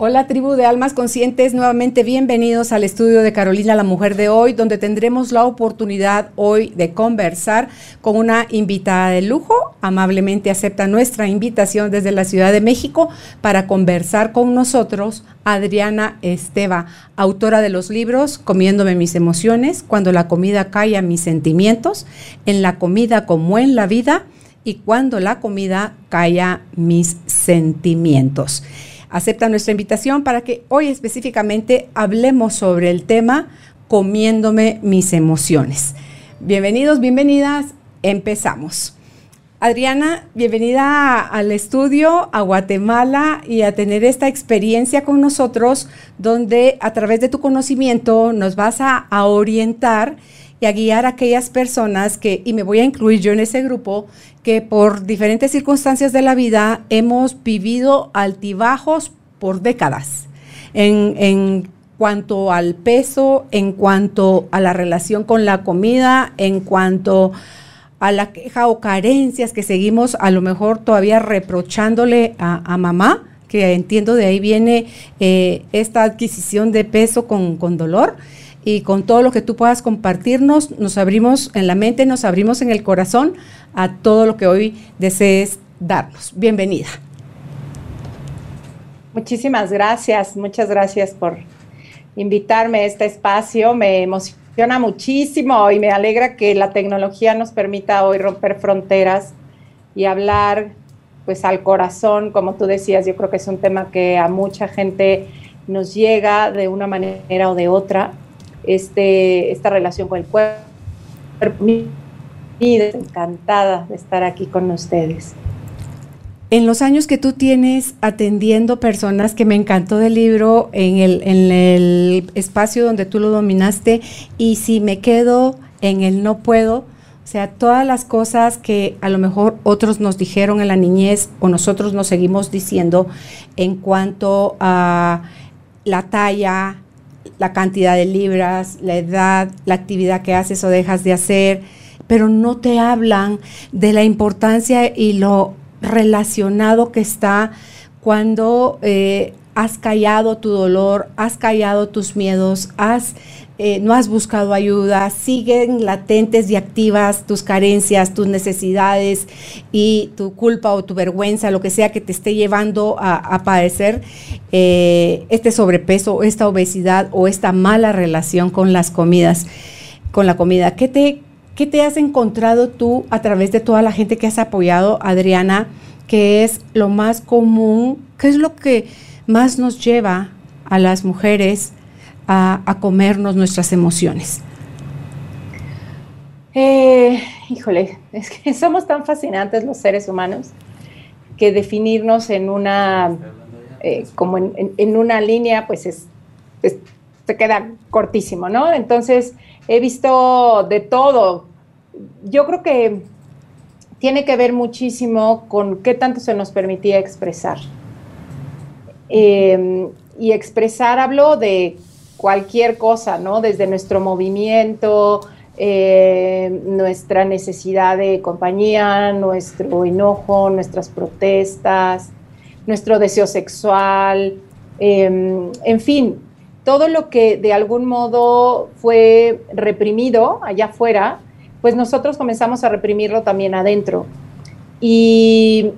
Hola tribu de almas conscientes, nuevamente bienvenidos al estudio de Carolina la Mujer de hoy, donde tendremos la oportunidad hoy de conversar con una invitada de lujo. Amablemente acepta nuestra invitación desde la Ciudad de México para conversar con nosotros Adriana Esteva, autora de los libros Comiéndome mis emociones, cuando la comida calla mis sentimientos, en la comida como en la vida y cuando la comida calla mis sentimientos acepta nuestra invitación para que hoy específicamente hablemos sobre el tema comiéndome mis emociones. Bienvenidos, bienvenidas, empezamos. Adriana, bienvenida al estudio, a Guatemala y a tener esta experiencia con nosotros donde a través de tu conocimiento nos vas a, orientar y a guiar a aquellas personas que, y me voy a incluir yo en ese grupo, que por diferentes circunstancias de la vida hemos vivido altibajos por décadas. En, en cuanto al peso, en cuanto a la relación con la comida, en cuanto a la queja o carencias que seguimos a lo mejor todavía reprochándole a, mamá, que entiendo de ahí viene eh, esta adquisición de peso con, con dolor y con todo lo que tú puedas compartirnos, nos abrimos en la mente, nos abrimos en el corazón a todo lo que hoy desees darnos. Bienvenida. Muchísimas gracias, muchas gracias por invitarme a este espacio. Me emociona muchísimo y me alegra que la tecnología nos permita hoy romper fronteras y hablar pues al corazón, como tú decías, yo creo que es un tema que a mucha gente nos llega de una manera o de otra este, esta relación con el cuerpo. Encantada de estar aquí con ustedes. En los años que tú tienes atendiendo personas, que me encantó del libro, en el, en el espacio donde tú lo dominaste, y si me quedo en el no puedo, o sea, todas las cosas que a lo mejor otros nos dijeron en la niñez o nosotros nos seguimos diciendo en cuanto a la talla, la cantidad de libras, la edad, la actividad que haces o dejas de hacer, pero no te hablan de la importancia y lo relacionado que está cuando eh, has callado tu dolor, has callado tus miedos, has eh, no has buscado ayuda, siguen latentes y activas tus carencias, tus necesidades y tu culpa o tu vergüenza, lo que sea que te esté llevando a, padecer eh, este sobrepeso, esta obesidad o esta mala relación con las comidas, con la comida. ¿Qué te, qué te has encontrado tú a través de toda la gente que has apoyado, Adriana? que es lo más común? ¿Qué es lo que más nos lleva a las mujeres a, comernos nuestras emociones? Eh, híjole, es que somos tan fascinantes los seres humanos que definirnos en una, eh, como en, una línea, pues es, se queda cortísimo, ¿no? Entonces, he visto de todo. Yo creo que tiene que ver muchísimo con qué tanto se nos permitía expresar. Em, y expresar, hablo de cualquier cosa, ¿no? Desde nuestro movimiento, eh, nuestra necesidad de compañía, nuestro enojo, nuestras protestas, nuestro deseo sexual, em, en fin, todo lo que de algún modo fue reprimido allá afuera, pues nosotros comenzamos a reprimirlo también adentro. Y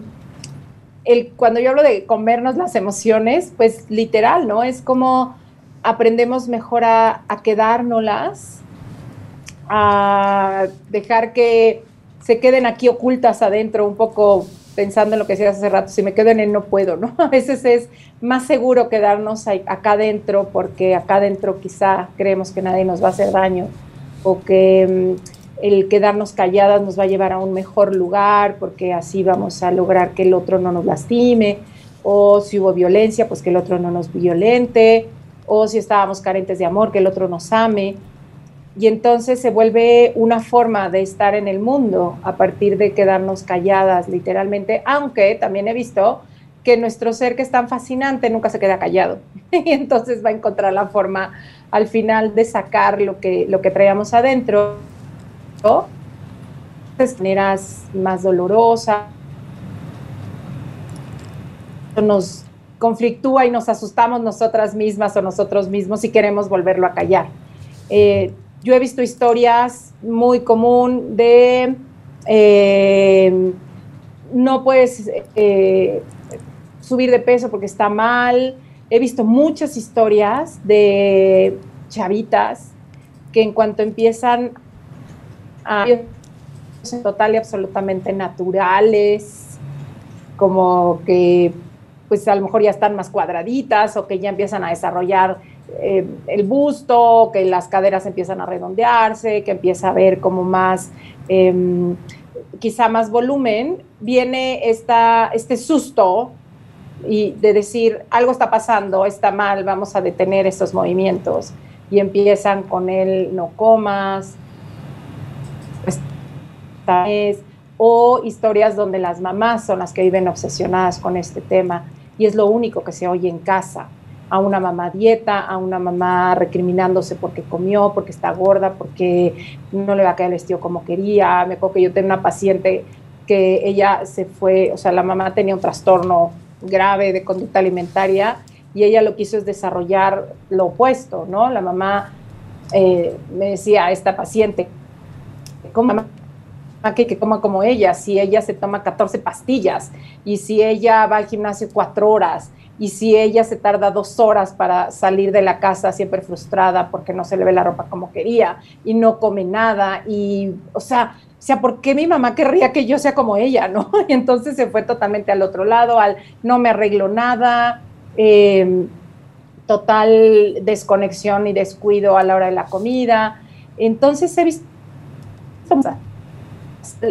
el, cuando yo hablo de comernos las emociones, pues literal, ¿no? Es como aprendemos mejor a, a quedárnoslas, a dejar que se queden aquí ocultas adentro, un poco pensando en lo que decías hace rato, si me quedo en él no puedo, ¿no? A veces es más seguro quedarnos acá adentro porque acá adentro quizá creemos que nadie nos va a hacer daño o que mm, el quedarnos calladas nos va a llevar a un mejor lugar porque así vamos a lograr que el otro no nos lastime o si hubo violencia, pues que el otro no nos violente o si estábamos carentes de amor, que el otro nos ame. y entonces se vuelve una forma de estar en el mundo a partir de quedarnos calladas literalmente, aunque también he visto que nuestro ser que es tan fascinante nunca se queda callado y entonces va a encontrar la forma al final de sacar lo que, lo que traíamos adentro de maneras más dolorosas nos conflictúa y nos asustamos nosotras mismas o nosotros mismos y queremos volverlo a callar. Eh, yo he visto historias muy común de eh, no puedes eh, subir de peso porque está mal. He visto muchas historias de chavitas que en cuanto empiezan a total y absolutamente naturales, como que pues a lo mejor ya están más cuadraditas o que ya empiezan a desarrollar eh, el busto, que las caderas empiezan a redondearse, que empieza a haber como más, em, quizá más volumen, viene esta, este susto y de decir, algo está pasando, está mal, vamos a detener estos movimientos. Y empiezan con el no comas, o historias donde las mamás son las que viven obsesionadas con este tema y es lo único que se oye en casa a una mamá dieta, a una mamá recriminándose porque comió, porque está gorda, porque no le va a caer el vestido como quería. Me acuerdo que yo tenía una paciente que ella se fue, o sea, la mamá tenía un trastorno grave de conducta alimentaria y ella lo quiso es desarrollar lo opuesto, ¿no? La mamá eh, me decía esta paciente, ¿cómo que, que coma como ella, si ella se toma 14 pastillas y si ella va al gimnasio cuatro horas y si ella se tarda dos horas para salir de la casa siempre frustrada porque no se le ve la ropa como quería y no come nada y, o sea, o sea, ¿por qué mi mamá querría que yo sea como ella, no? Y entonces se fue totalmente al otro lado, al no me arreglo nada, em, total desconexión y descuido a la hora de la comida. Entonces he visto,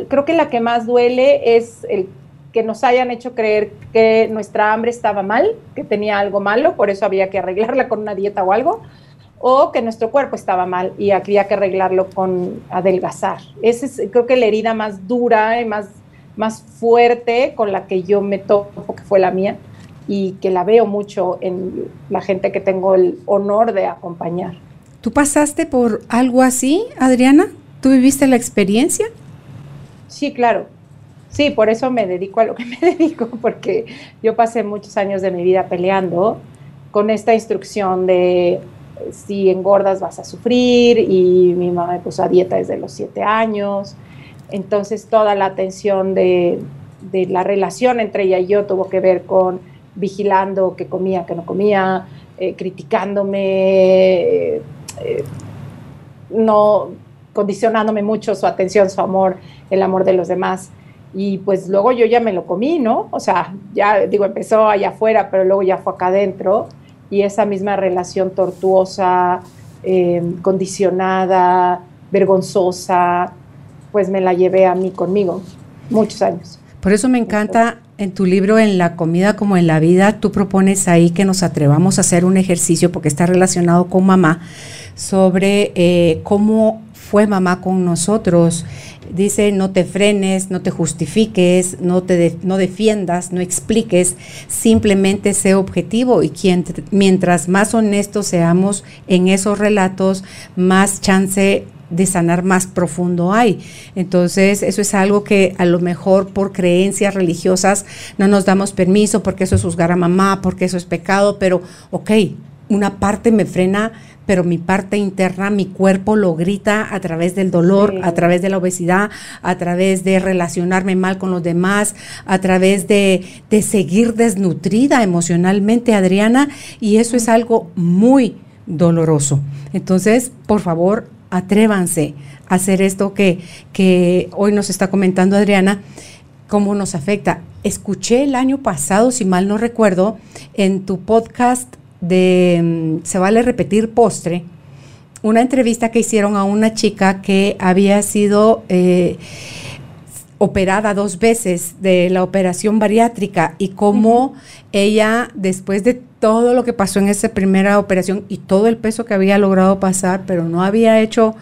creo que la que más duele es el que nos hayan hecho creer que nuestra hambre estaba mal, que tenía algo malo, por eso había que arreglarla con una dieta o algo, o que nuestro cuerpo estaba mal y había que arreglarlo con adelgazar. Esa es creo que la herida más dura y más, más fuerte con la que yo me topo, que fue la mía, y que la veo mucho en la gente que tengo el honor de acompañar. ¿Tú pasaste por algo así, Adriana? ¿Tú viviste la experiencia? Sí, claro. Sí, por eso me dedico a lo que me dedico, porque yo pasé muchos años de mi vida peleando con esta instrucción de si engordas vas a sufrir y mi mamá me puso a dieta desde los siete años. Entonces toda la atención de, la relación entre ella y yo tuvo que ver con vigilando qué comía, qué no comía, eh, criticándome, eh, eh, no condicionándome mucho su atención, su amor, el amor de los demás. Y pues luego yo ya me lo comí, ¿no? O sea, ya digo, empezó allá afuera, pero luego ya fue acá adentro. Y esa misma relación tortuosa, em, condicionada, vergonzosa, pues me la llevé a mí conmigo muchos años. Por eso me encanta en tu libro En la comida como en la vida, tú propones ahí que nos atrevamos a hacer un ejercicio porque está relacionado con mamá sobre eh, cómo fue mamá con nosotros. Dice, no te frenes, no te justifiques, no te no defiendas, no expliques, simplemente sé objetivo y quien, mientras más honestos seamos en esos relatos, más chance de sanar más profundo hay. Entonces, eso es algo que a lo mejor por creencias religiosas no nos damos permiso porque eso es juzgar a mamá, porque eso es pecado, pero ok, una parte me frena pero mi parte interna, mi cuerpo lo grita a través del dolor, a través de la obesidad, a través de relacionarme mal con los demás, a través de, de seguir desnutrida emocionalmente, Adriana, y eso es algo muy doloroso. Entonces, por favor, atrévanse a hacer esto que, que hoy nos está comentando Adriana, cómo nos afecta. Escuché el año pasado, si mal no recuerdo, en tu podcast de mm, Se vale repetir postre, una entrevista que hicieron a una chica que había sido eh, operada dos veces de la operación bariátrica y cómo ella, después de todo lo que pasó en esa primera operación y todo el peso que había logrado pasar, pero no había hecho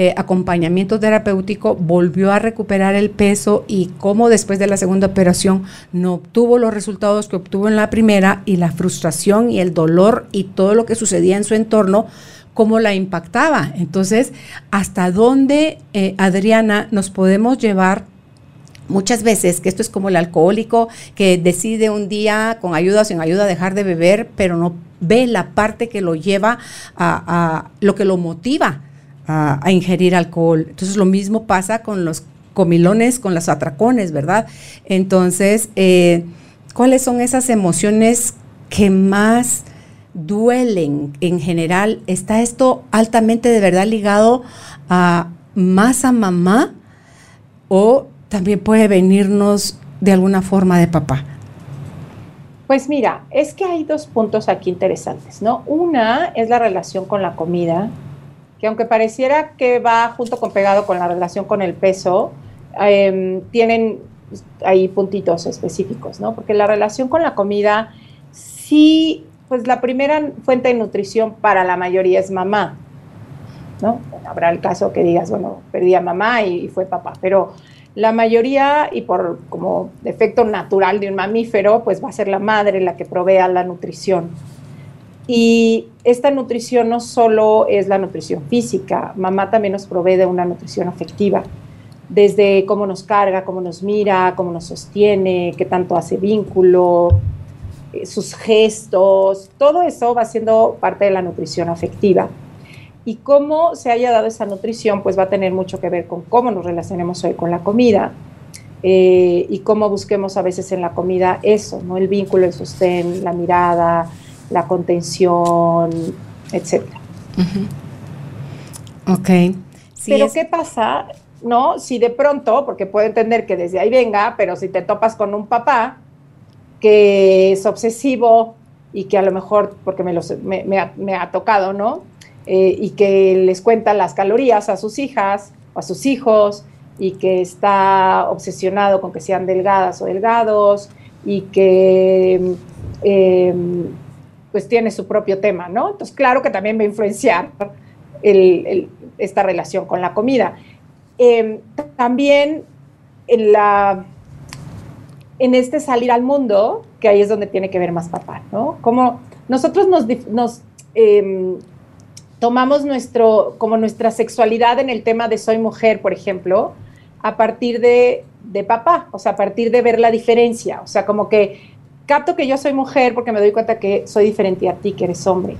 eh, acompañamiento terapéutico, volvió a recuperar el peso y como después de la segunda operación no obtuvo los resultados que obtuvo en la primera y la frustración y el dolor y todo lo que sucedía en su entorno, cómo la impactaba. Entonces, ¿hasta dónde, eh, Adriana, nos podemos llevar? Muchas veces, que esto es como el alcohólico que decide un día con ayuda o sin ayuda dejar de beber, pero no ve la parte que lo lleva a lo que lo motiva a, ingerir alcohol. Entonces lo mismo pasa con los comilones, con los atracones, ¿verdad? Entonces, eh, ¿cuáles son esas emociones que más duelen en general? ¿Está esto altamente de verdad ligado a más a mamá o también puede venirnos de alguna forma de papá? Pues mira, es que hay dos puntos aquí interesantes, ¿no? Una es la relación con la comida, que aunque pareciera que va junto con pegado con la relación con el peso, em, tienen ahí puntitos específicos, ¿no? Porque la relación con la comida, sí, pues la primera fuente de nutrición para la mayoría es mamá, ¿no? habrá el caso que digas, bueno, perdí a mamá y, fue papá, pero la mayoría, y por como efecto natural de un mamífero, pues va a ser la madre la que provea la nutrición. Y esta nutrición no solo es la nutrición física, mamá también nos provee de una nutrición afectiva, desde cómo nos carga, cómo nos mira, cómo nos sostiene, qué tanto hace vínculo, eh, sus gestos, todo eso va siendo parte de la nutrición afectiva. Y cómo se haya dado esa nutrición, pues va a tener mucho que ver con cómo nos relacionemos hoy con la comida. Eh, y cómo busquemos a veces en la comida eso, ¿no? El vínculo, el sostén, la mirada, la contención, etc. Ok. pero ¿qué pasa? ¿No? Si de pronto, porque puedo entender que desde ahí venga, pero si te topas con un papá que es obsesivo y que a lo mejor, porque me, me, ha, tocado, ¿no? Eh, y que les cuenta las calorías a sus hijas o a sus hijos y que está obsesionado con que sean delgadas o delgados y que eh, pues tiene su propio tema, ¿no? Entonces, claro que también va a influenciar esta relación con la comida. Em, también en, la, en este salir al mundo, que ahí es donde tiene que ver más papá, ¿no? Como nosotros nos, em, tomamos nuestro, como nuestra sexualidad en el tema de soy mujer, por ejemplo, a partir de, de papá, o sea, a partir de ver la diferencia, o sea, como que capto que yo soy mujer porque me doy cuenta que soy diferente a ti, que eres hombre.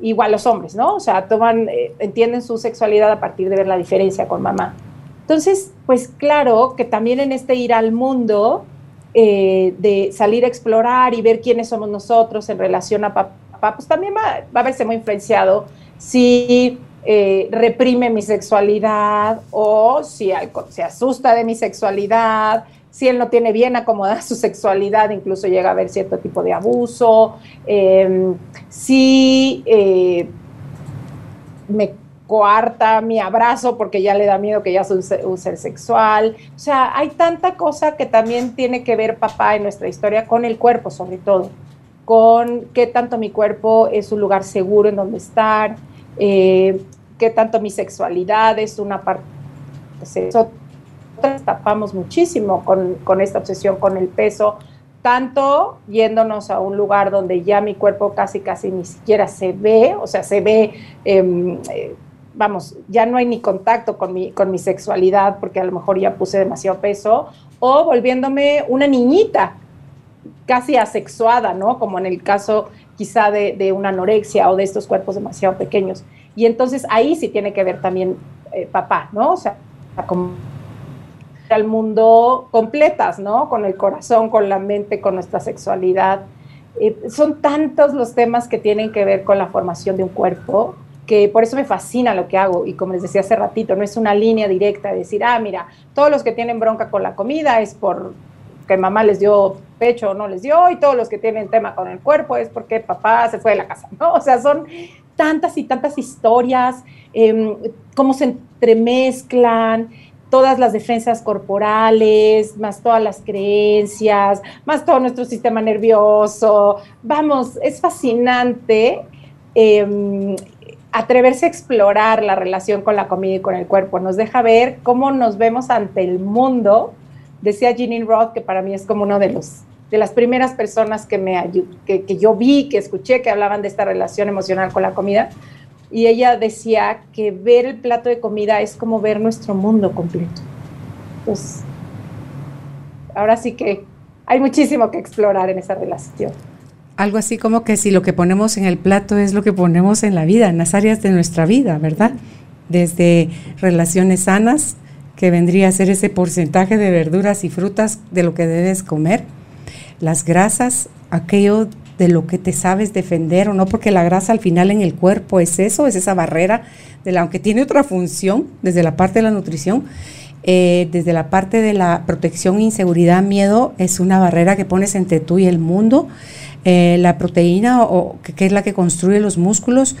Igual los hombres, ¿no? O sea, toman, eh, entienden su sexualidad a partir de ver la diferencia con mamá. Entonces, pues claro que también en este ir al mundo, eh, de salir a explorar y ver quiénes somos nosotros en relación a papá, pues también va, va a verse muy influenciado si eh, reprime mi sexualidad o si se asusta de mi sexualidad, si él no tiene bien acomodada su sexualidad, incluso llega a haber cierto tipo de abuso, em, si eh, me coarta mi abrazo porque ya le da miedo que ya sea un ser, sexual. O sea, hay tanta cosa que también tiene que ver papá en nuestra historia con el cuerpo, sobre todo, con qué tanto mi cuerpo es un lugar seguro en donde estar, eh, qué tanto mi sexualidad es una parte de sexo tapamos muchísimo con, esta obsesión con el peso, tanto yéndonos a un lugar donde ya mi cuerpo casi, casi ni siquiera se ve, o sea, se ve, em, eh, vamos, ya no hay ni contacto con mi, con mi sexualidad porque a lo mejor ya puse demasiado peso, o volviéndome una niñita casi asexuada, ¿no? Como en el caso quizá de, una anorexia o de estos cuerpos demasiado pequeños. Y entonces ahí sí tiene que ver también eh, papá, ¿no? O sea, como al mundo completas, ¿no? Con el corazón, con la mente, con nuestra sexualidad. Eh, son tantos los temas que tienen que ver con la formación de un cuerpo que por eso me fascina lo que hago y como les decía hace ratito, no es una línea directa de decir, ah, mira, todos los que tienen bronca con la comida es por que mamá les dio pecho o no les dio y todos los que tienen tema con el cuerpo es porque papá se fue de la casa, ¿no? O sea, son tantas y tantas historias, eh, cómo se entremezclan, todas las defensas corporales, más todas las creencias, más todo nuestro sistema nervioso. Vamos, es fascinante em, atreverse a explorar la relación con la comida y con el cuerpo. Nos deja ver cómo nos vemos ante el mundo. Decía Jeanine Roth, que para mí es como uno de los de las primeras personas que, me, que, que yo vi, que escuché, que hablaban de esta relación emocional con la comida, y ella decía que ver el plato de comida es como ver nuestro mundo completo. Pues ahora sí que hay muchísimo que explorar en esa relación. Algo así como que si lo que ponemos en el plato es lo que ponemos en la vida, en las áreas de nuestra vida, ¿verdad? Desde relaciones sanas, que vendría a ser ese porcentaje de verduras y frutas de lo que debes comer, las grasas, aquello de lo que te sabes defender o no, porque la grasa al final en el cuerpo es eso, es esa barrera, de la, aunque tiene otra función desde la parte de la nutrición, eh, desde la parte de la protección, inseguridad, miedo, es una barrera que pones entre tú y el mundo. Eh, la proteína, o, que, es la que construye los músculos,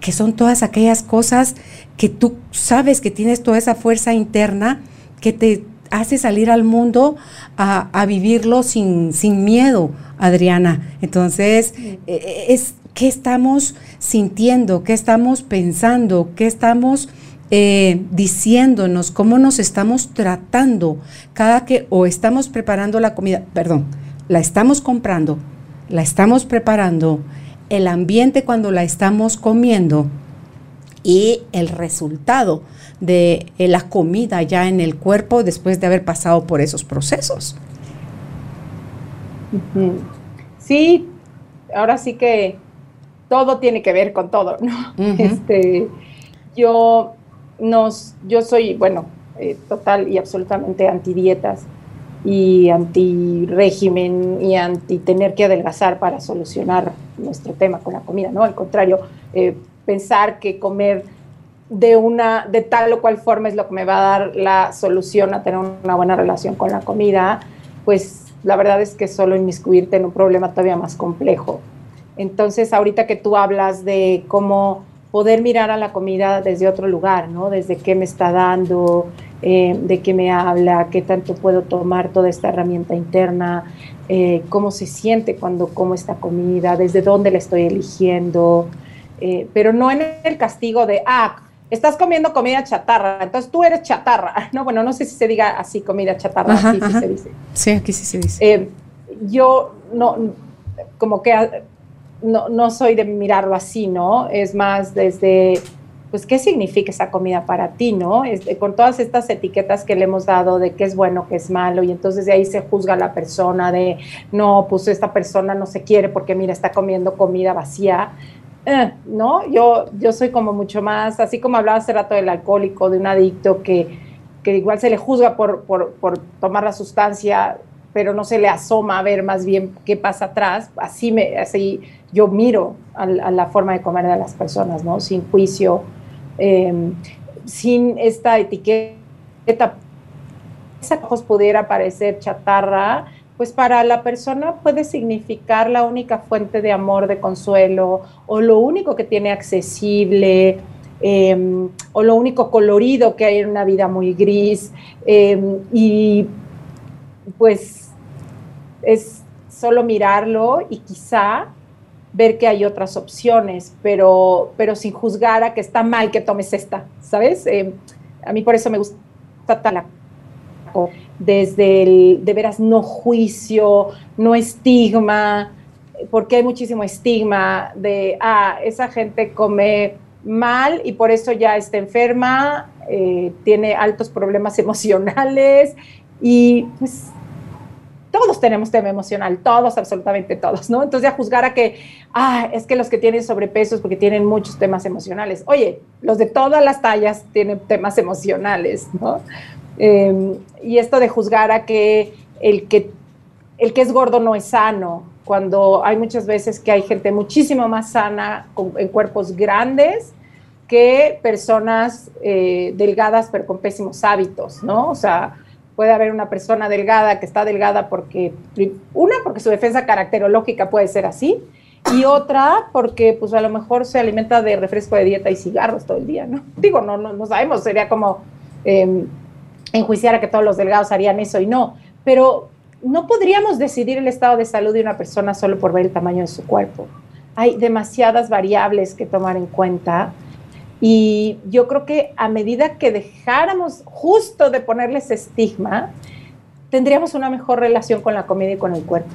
que son todas aquellas cosas que tú sabes que tienes toda esa fuerza interna que te hace salir al mundo a, a vivirlo sin, sin miedo, Adriana. Entonces, eh, es qué estamos sintiendo, qué estamos pensando, qué estamos eh, diciéndonos, cómo nos estamos tratando cada que o estamos preparando la comida, perdón, la estamos comprando, la estamos preparando, el ambiente cuando la estamos comiendo y el resultado de eh, la comida ya en el cuerpo después de haber pasado por esos procesos. Sí, ahora sí que todo tiene que ver con todo, ¿no? Este, yo nos, yo soy, bueno, eh, total y absolutamente anti dietas y anti régimen y anti tener que adelgazar para solucionar nuestro tema con la comida, ¿no? Al contrario, eh, pensar que comer de una de tal o cual forma es lo que me va a dar la solución a tener una buena relación con la comida, pues la verdad es que solo inmiscuirte en un problema todavía más complejo. Entonces, ahorita que tú hablas de cómo poder mirar a la comida desde otro lugar, ¿no? Desde qué me está dando, eh, de qué me habla, qué tanto puedo tomar toda esta herramienta interna, eh, cómo se siente cuando como esta comida, desde dónde la estoy eligiendo, eh, pero no en el castigo de, ah, estás comiendo comida chatarra, entonces tú eres chatarra. No, bueno, no sé si se diga así comida chatarra, sí se dice. Sí, aquí sí se dice. Eh, yo no, como que no, no, soy de mirarlo así, ¿no? Es más desde, pues, ¿qué significa esa comida para ti, ¿no? con todas estas etiquetas que le hemos dado de qué es bueno, qué es malo, y entonces de ahí se juzga a la persona de, no, pues esta persona no se quiere porque, mira, está comiendo comida vacía. Eh, ¿no? Yo, yo soy como mucho más, así como hablaba hace rato del alcohólico, de un adicto que, que igual se le juzga por, por, por, tomar la sustancia, pero no se le asoma a ver más bien qué pasa atrás, así, me, así yo miro a, la forma de comer de las personas, ¿no? Sin juicio, em, sin esta etiqueta, esa pudiera parecer chatarra, pues para la persona puede significar la única fuente de amor, de consuelo, o lo único que tiene accesible, em, o lo único colorido que hay en una vida muy gris. Em, y pues es solo mirarlo y quizá ver que hay otras opciones, pero, pero sin juzgar a que está mal que tomes esta, ¿sabes? Em, a mí por eso me gusta la desde el, de veras, no juicio, no estigma, porque hay muchísimo estigma de, ah, esa gente come mal y por eso ya está enferma, eh, tiene altos problemas emocionales y pues todos tenemos tema emocional, todos, absolutamente todos, ¿no? Entonces ya juzgar a que, ah, es que los que tienen sobrepeso es porque tienen muchos temas emocionales. Oye, los de todas las tallas tienen temas emocionales, ¿no? Em, y esto de juzgar a que el, que el que es gordo no es sano, cuando hay muchas veces que hay gente muchísimo más sana en cuerpos grandes que personas eh, delgadas pero con pésimos hábitos, ¿no? O sea, puede haber una persona delgada que está delgada porque, una, porque su defensa caracterológica puede ser así, y otra porque pues a lo mejor se alimenta de refresco de dieta y cigarros todo el día, ¿no? Digo, no, no, no sabemos, sería como... Em, enjuiciar a que todos los delgados harían eso y no, pero no podríamos decidir el estado de salud de una persona solo por ver el tamaño de su cuerpo. Hay demasiadas variables que tomar en cuenta y yo creo que a medida que dejáramos justo de ponerles estigma, tendríamos una mejor relación con la comida y con el cuerpo.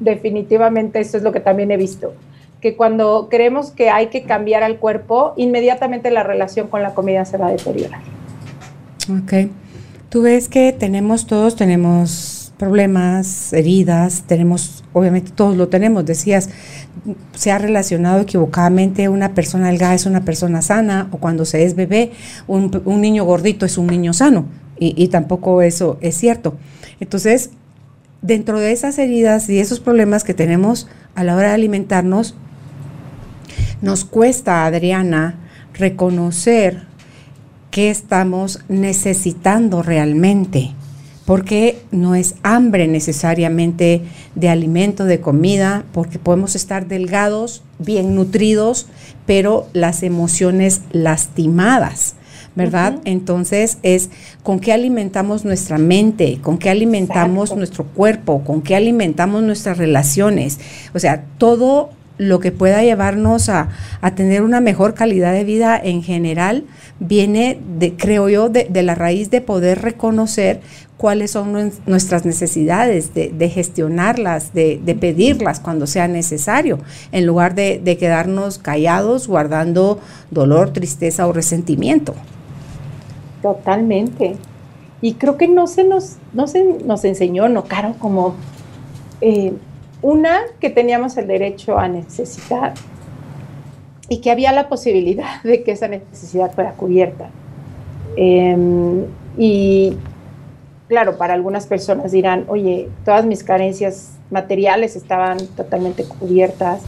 Definitivamente eso es lo que también he visto, que cuando creemos que hay que cambiar al cuerpo, inmediatamente la relación con la comida se va a deteriorar. Ok. Tú ves que tenemos todos, tenemos problemas, heridas, tenemos, obviamente todos lo tenemos, decías, se ha relacionado equivocadamente una persona delgada es una persona sana o cuando se es bebé, un, niño gordito es un niño sano y, y, tampoco eso es cierto. Entonces, dentro de esas heridas y esos problemas que tenemos a la hora de alimentarnos, nos cuesta, Adriana, reconocer qué estamos necesitando realmente, porque no es hambre necesariamente de alimento, de comida, porque podemos estar delgados, bien nutridos, pero las emociones lastimadas. ¿verdad? Entonces es con qué alimentamos nuestra mente, con qué alimentamos nuestro cuerpo, con qué alimentamos nuestras relaciones. O sea, todo lo que pueda llevarnos a, tener una mejor calidad de vida en general viene, de, creo yo, de, la raíz de poder reconocer cuáles son nuestras necesidades, de, gestionarlas, de, pedirlas cuando sea necesario, en lugar de, quedarnos callados guardando dolor, tristeza o resentimiento. Totalmente. Y creo que no se nos, no se nos enseñó, no, Caro, como eh, una, que teníamos el derecho a necesitar y que había la posibilidad de que esa necesidad fuera cubierta. Em, y claro, para algunas personas dirán, oye, todas mis carencias materiales estaban totalmente cubiertas,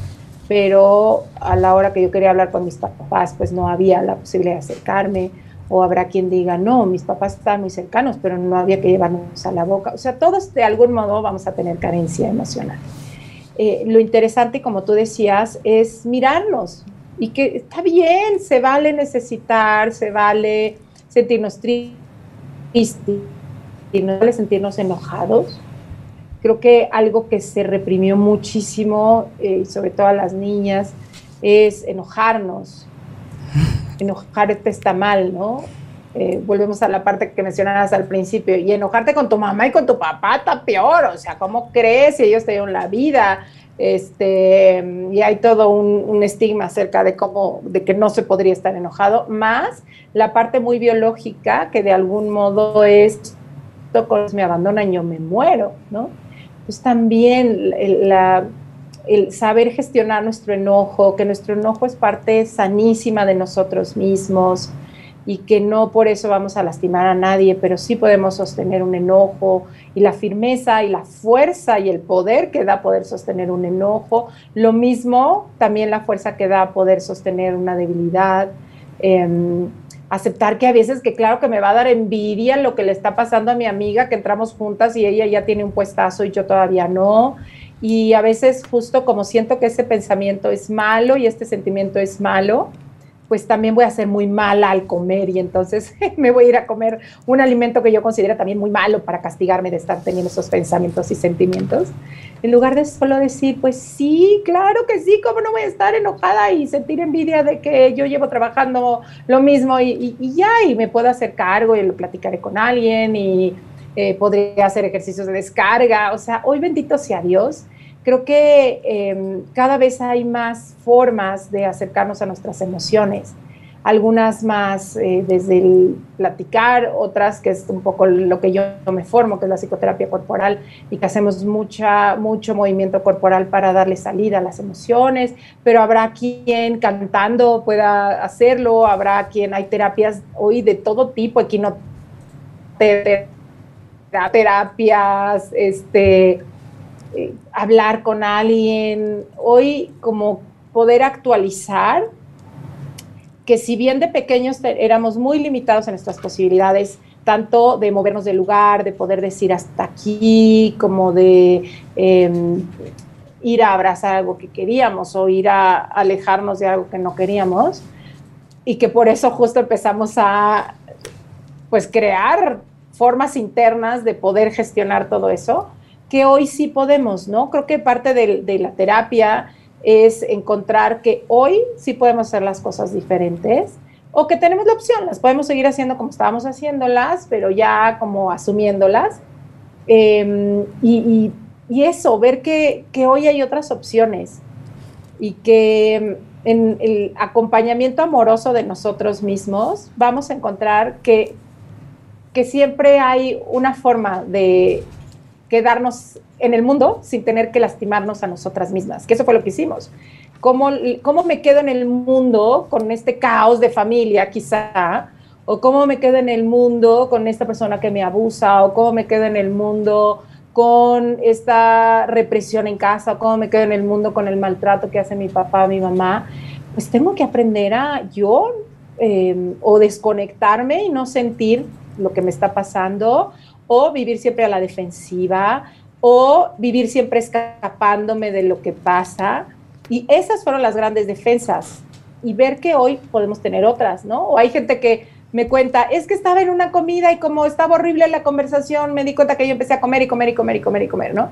pero a la hora que yo quería hablar con mis papás, pues no había la posibilidad de acercarme, o habrá quien diga, no, mis papás estaban muy cercanos, pero no había que llevarnos a la boca. O sea, todos de algún modo vamos a tener carencia emocional. Eh, lo interesante, como tú decías, es mirarnos y que está bien, se vale necesitar, se vale sentirnos tristes, no vale sentirnos enojados. Creo que algo que se reprimió muchísimo, eh, sobre todo a las niñas, es enojarnos. Enojarte está mal, ¿no? Eh, volvemos a la parte que mencionabas al principio, y enojarte con tu mamá y con tu papá está peor, o sea, ¿cómo crees si ellos te dieron la vida? Este, y hay todo un, estigma acerca de cómo, de que no se podría estar enojado, más la parte muy biológica que de algún modo es, me abandonan, yo me muero, ¿no? Pues también el saber gestionar nuestro enojo, que nuestro enojo es parte sanísima de nosotros mismos, y que no por eso vamos a lastimar a nadie, pero sí podemos sostener un enojo y la firmeza y la fuerza y el poder que da poder sostener un enojo. Lo mismo también la fuerza que da poder sostener una debilidad. Em, aceptar que a veces que claro que me va a dar envidia lo que le está pasando a mi amiga, que entramos juntas y ella ya tiene un puestazo y yo todavía no. Y a veces justo como siento que ese pensamiento es malo y este sentimiento es malo, pues también voy a ser muy mala al comer y entonces me voy a ir a comer un alimento que yo considero también muy malo para castigarme de estar teniendo esos pensamientos y sentimientos. En lugar de solo decir, pues sí, claro que sí, ¿cómo no voy a estar enojada y sentir envidia de que yo llevo trabajando lo mismo y, ya, y me puedo hacer cargo y lo platicaré con alguien y eh, podría hacer ejercicios de descarga. O sea, hoy bendito sea Dios. Creo que em, cada vez hay más formas de acercarnos a nuestras emociones, algunas más eh, desde el platicar, otras que es un poco lo que yo me formo, que es la psicoterapia corporal, y que hacemos mucha, mucho movimiento corporal para darle salida a las emociones, pero habrá quien cantando pueda hacerlo, habrá quien, hay terapias hoy de todo tipo, terapias, este, eh, hablar con alguien, hoy como poder actualizar, que si bien de pequeños éramos muy limitados en nuestras posibilidades, tanto de movernos del lugar, de poder decir hasta aquí, como de em, ir a abrazar algo que queríamos o ir a alejarnos de algo que no queríamos, y que por eso justo empezamos a pues crear formas internas de poder gestionar todo eso, que hoy sí podemos, ¿no? Creo que parte de, de la terapia es encontrar que hoy sí podemos hacer las cosas diferentes o que tenemos la opción, las podemos seguir haciendo como estábamos haciéndolas, pero ya como asumiéndolas. Em, y, eso, ver que, hoy hay otras opciones y que en el acompañamiento amoroso de nosotros mismos vamos a encontrar que, que siempre hay una forma de quedarnos en el mundo sin tener que lastimarnos a nosotras mismas, que eso fue lo que hicimos. ¿Cómo, cómo me quedo en el mundo con este caos de familia quizá? ¿O cómo me quedo en el mundo con esta persona que me abusa? ¿O cómo me quedo en el mundo con esta represión en casa? ¿O cómo me quedo en el mundo con el maltrato que hace mi papá, mi mamá? Pues tengo que aprender a yo eh, o desconectarme y no sentir lo que me está pasando o vivir siempre a la defensiva o vivir siempre escapándome de lo que pasa y esas fueron las grandes defensas. Y ver que hoy podemos tener otras, ¿no? O hay gente que me cuenta, es que estaba en una comida y como estaba horrible la conversación, me di cuenta que yo empecé a comer y comer y comer y comer y comer, ¿no?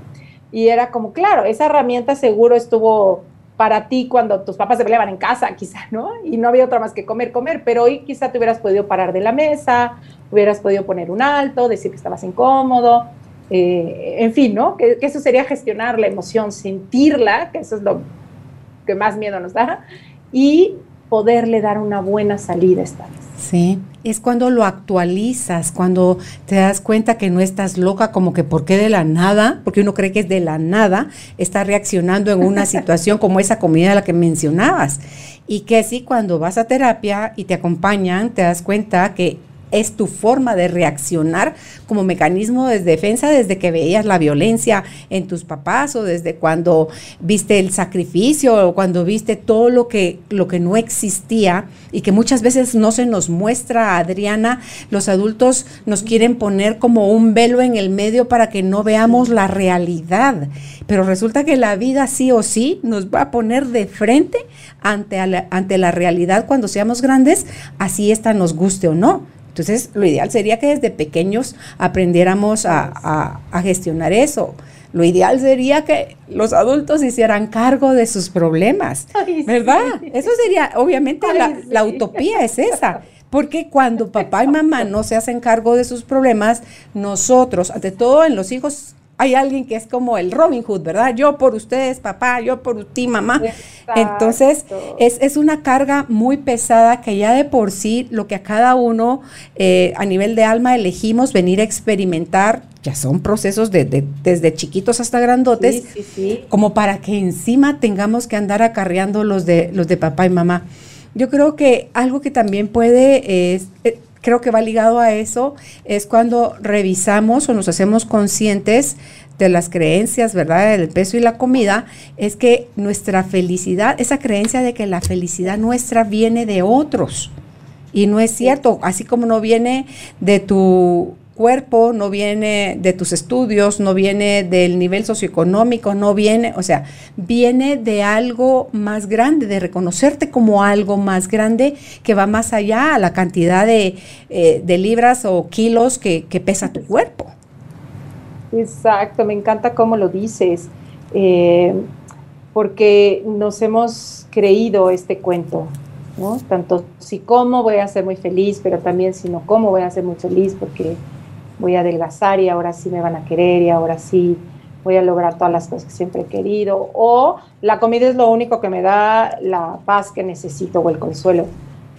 Y era como, claro, esa herramienta seguro estuvo para ti cuando tus papás se peleaban en casa, quizá, ¿no? Y no había otra más que comer, comer, pero hoy quizá te hubieras podido parar de la mesa, hubieras podido poner un alto, decir que estabas incómodo, eh, en fin, ¿no? Que, que, eso sería gestionar la emoción, sentirla, que eso es lo que más miedo nos da, y poderle dar una buena salida esta vez. Sí, es cuando lo actualizas, cuando te das cuenta que no estás loca, como que por qué de la nada, porque uno cree que es de la nada, está reaccionando en una situación como esa comida de la que mencionabas. Y que sí, cuando vas a terapia y te acompañan, te das cuenta que es tu forma de reaccionar como mecanismo de defensa desde que veías la violencia en tus papás o desde cuando viste el sacrificio o cuando viste todo lo que, lo que no existía y que muchas veces no se nos muestra, Adriana, los adultos nos quieren poner como un velo en el medio para que no veamos la realidad, pero resulta que la vida sí o sí nos va a poner de frente ante, ante la realidad cuando seamos grandes, así esta nos guste o no. Entonces, lo ideal sería que desde pequeños aprendiéramos a, gestionar eso. Lo ideal sería que los adultos hicieran cargo de sus problemas, ¿verdad? Eso sería, obviamente, la, utopía es esa. Porque cuando papá y mamá no se hacen cargo de sus problemas, nosotros, ante todo en los hijos, hay alguien que es como el Robin Hood, ¿verdad? Yo por ustedes, papá, yo por ti, mamá. Entonces, es, una carga muy pesada que ya de por sí lo que a cada uno eh, a nivel de alma elegimos venir a experimentar, ya son procesos de, desde chiquitos hasta grandotes, como para que encima tengamos que andar acarreando los de, los de papá y mamá. Yo creo que algo que también puede es, eh, creo que va ligado a eso, es cuando revisamos o nos hacemos conscientes de las creencias, ¿verdad? Del peso y la comida, es que nuestra felicidad, esa creencia de que la felicidad nuestra viene de otros. Y no es cierto, así como no viene de tu cuerpo, no viene de tus estudios, no viene del nivel socioeconómico, no viene, o sea, viene de algo más grande, de reconocerte como algo más grande que va más allá a la cantidad de, eh, libras o kilos que, pesa tu cuerpo. Exacto, me encanta cómo lo dices, eh, porque nos hemos creído este cuento, ¿no? Tanto si como voy a ser muy feliz, pero también si no como voy a ser muy feliz porque voy a adelgazar y ahora sí me van a querer y ahora sí voy a lograr todas las cosas que siempre he querido, o la comida es lo único que me da la paz que necesito o el consuelo.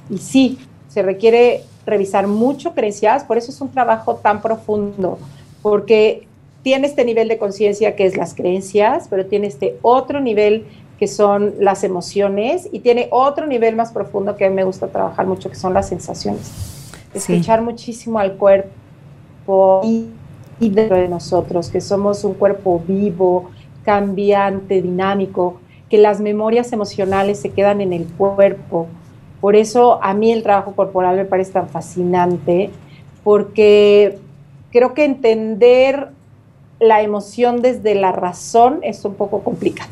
Y sí, se requiere revisar mucho creencias, por eso es un trabajo tan profundo, porque tiene este nivel de conciencia que es las creencias, pero tiene este otro nivel que son las emociones y tiene otro nivel más profundo que a mí me gusta trabajar mucho, que son las sensaciones. Escuchar muchísimo al cuerpo y dentro de nosotros, que somos un cuerpo vivo, cambiante, dinámico, que las memorias emocionales se quedan en el cuerpo. Por eso a mí el trabajo corporal me parece tan fascinante, porque creo que entender la emoción desde la razón es un poco complicado.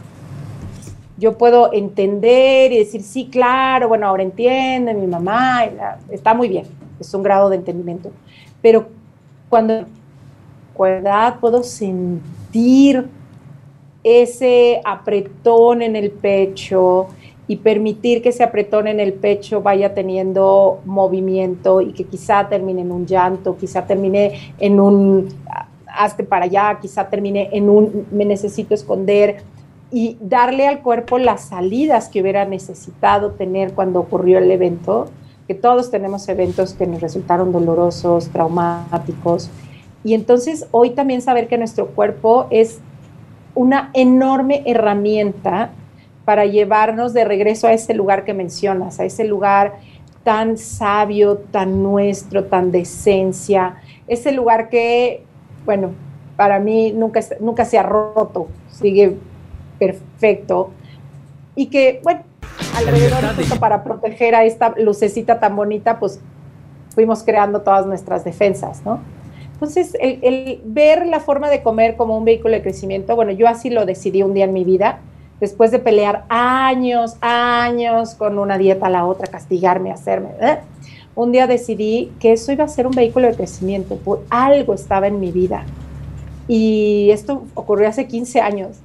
Yo puedo entender y decir, sí, claro, bueno, ahora entiende mi mamá, está muy bien, es un grado de entendimiento. Pero cuando puedo sentir ese apretón en el pecho y permitir que ese apretón en el pecho vaya teniendo movimiento y que quizá termine en un llanto, quizá termine en un hazte para allá, quizá termine en un me necesito esconder y darle al cuerpo las salidas que hubiera necesitado tener cuando ocurrió el evento, que todos tenemos eventos que nos resultaron dolorosos, traumáticos. Y entonces hoy también saber que nuestro cuerpo es una enorme herramienta para llevarnos de regreso a ese lugar que mencionas, a ese lugar tan sabio, tan nuestro, tan de esencia, ese lugar que, bueno, para mí nunca, nunca se ha roto, sigue perfecto, y que, bueno, alrededor justo para proteger a esta lucecita tan bonita, pues fuimos creando todas nuestras defensas, ¿no? Entonces, el, el, ver la forma de comer como un vehículo de crecimiento, bueno, yo así lo decidí un día en mi vida, después de pelear años, años con una dieta a la otra, castigarme, hacerme. ¿eh? Un día decidí que eso iba a ser un vehículo de crecimiento, por algo estaba en mi vida. Y esto ocurrió hace 15 años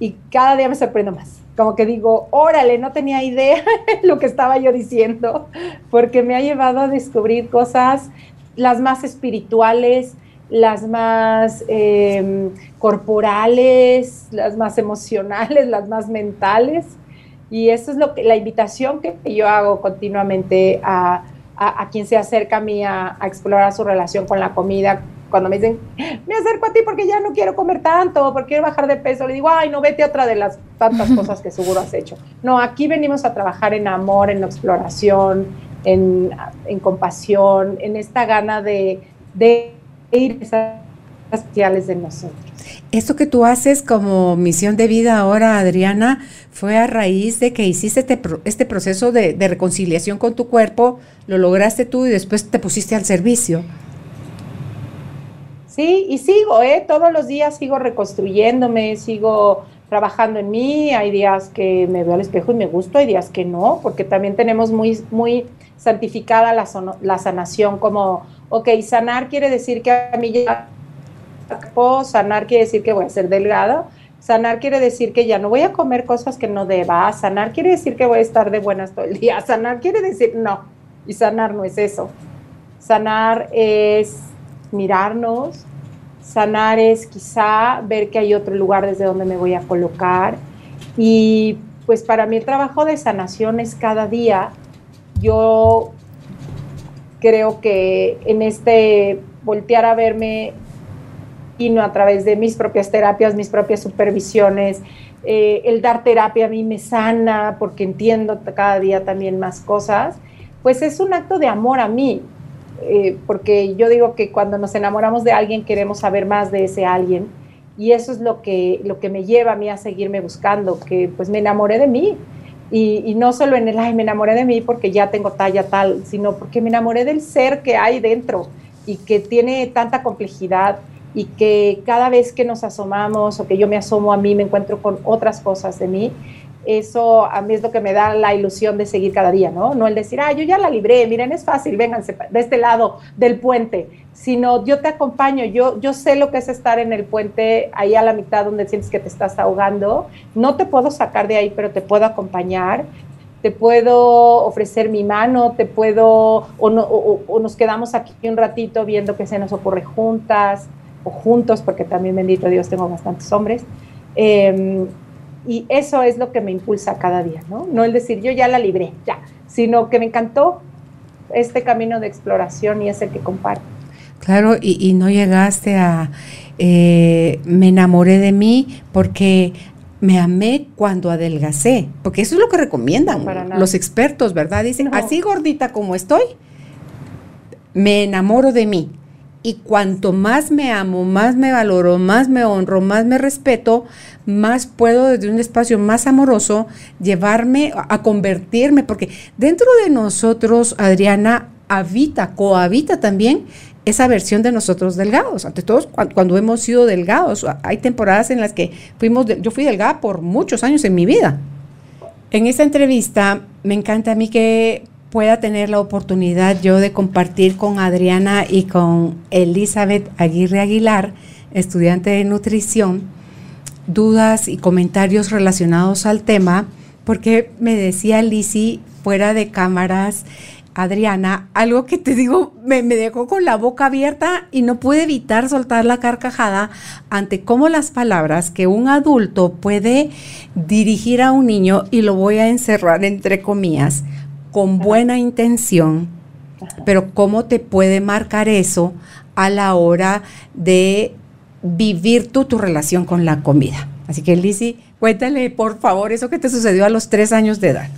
y cada día me sorprendo más. Como que digo, órale, no tenía idea lo que estaba yo diciendo, porque me ha llevado a descubrir cosas las más espirituales, las más em, corporales, las más emocionales, las más mentales. Y eso es lo que, la invitación que yo hago continuamente a, a, quien se acerca a mí a, a, explorar su relación con la comida. Cuando me dicen, me acerco a ti porque ya no quiero comer tanto, porque quiero bajar de peso, le digo, ay, no, vete a otra de las tantas cosas que seguro has hecho. No, aquí venimos a trabajar en amor, en exploración, en, en compasión, en esta gana de, de ir especiales de nosotros. Esto que tú haces como misión de vida ahora, Adriana, fue a raíz de que hiciste este, este proceso de, de, reconciliación con tu cuerpo, lo lograste tú y después te pusiste al servicio. Sí, y sigo, ¿eh? Todos los días sigo reconstruyéndome, sigo trabajando en mí, hay días que me veo al espejo y me gusto, hay días que no, porque también tenemos muy, muy santificada la, sanación como ok, sanar quiere decir que a mí ya puedo sanar quiere decir que voy a ser delgada, sanar quiere decir que ya no voy a comer cosas que no deba, sanar quiere decir que voy a estar de buenas todo el día, sanar quiere decir no, y sanar no es eso. Sanar es mirarnos, sanar es quizá ver que hay otro lugar desde donde me voy a colocar. Y pues para mí el trabajo de sanación es cada día. Yo creo que en este voltear a verme y no a través de mis propias terapias, mis propias supervisiones, eh, el dar terapia a mí me sana porque entiendo cada día también más cosas, pues es un acto de amor a mí, eh, porque yo digo que cuando nos enamoramos de alguien queremos saber más de ese alguien. Y eso es lo que, lo que me lleva a mí a seguirme buscando, que pues me enamoré de mí. Y, no solo en el, ay, me enamoré de mí porque ya tengo talla tal, sino porque me enamoré del ser que hay dentro y que tiene tanta complejidad y que cada vez que nos asomamos o que yo me asomo a mí me encuentro con otras cosas de mí eso a mí es lo que me da la ilusión de seguir cada día, ¿no? No el decir, ah, yo ya la libré, miren, es fácil, vénganse de este lado del puente, sino yo te acompaño, yo, yo sé lo que es estar en el puente ahí a la mitad donde sientes que te estás ahogando, no te puedo sacar de ahí, pero te puedo acompañar, te puedo ofrecer mi mano, te puedo, o, no, o, nos quedamos aquí un ratito viendo qué se nos ocurre juntas o juntos, porque también bendito Dios tengo bastantes hombres. Eh, y eso es lo que me impulsa cada día, ¿no? No el decir, yo ya la libré, ya, sino que me encantó este camino de exploración y es el que comparto. Claro, y, no llegaste a, eh, me enamoré de mí porque me amé cuando adelgacé, porque eso es lo que recomiendan los expertos, ¿verdad? Dicen, así gordita como estoy, me enamoro de mí. Y cuanto más me amo, más me valoro, más me honro, más me respeto, más puedo desde un espacio más amoroso llevarme a convertirme, porque dentro de nosotros, Adriana, habita, cohabita también esa versión de nosotros delgados. Ante todos, cuando, hemos sido delgados, hay temporadas en las que fuimos, yo fui delgada por muchos años en mi vida. En esta entrevista me encanta a mí que pueda tener la oportunidad yo de compartir con Adriana y con Elizabeth Aguirre Aguilar, estudiante de nutrición, dudas y comentarios relacionados al tema, porque me decía Lisi fuera de cámaras, Adriana, algo que te digo, me, me, dejó con la boca abierta y no pude evitar soltar la carcajada ante cómo las palabras que un adulto puede dirigir a un niño, y lo voy a encerrar entre comillas, con buena intención, pero cómo te puede marcar eso a la hora de vivir tú tu relación con la comida. Así que Lizzy, cuéntale por favor eso que te sucedió a los tres años de edad.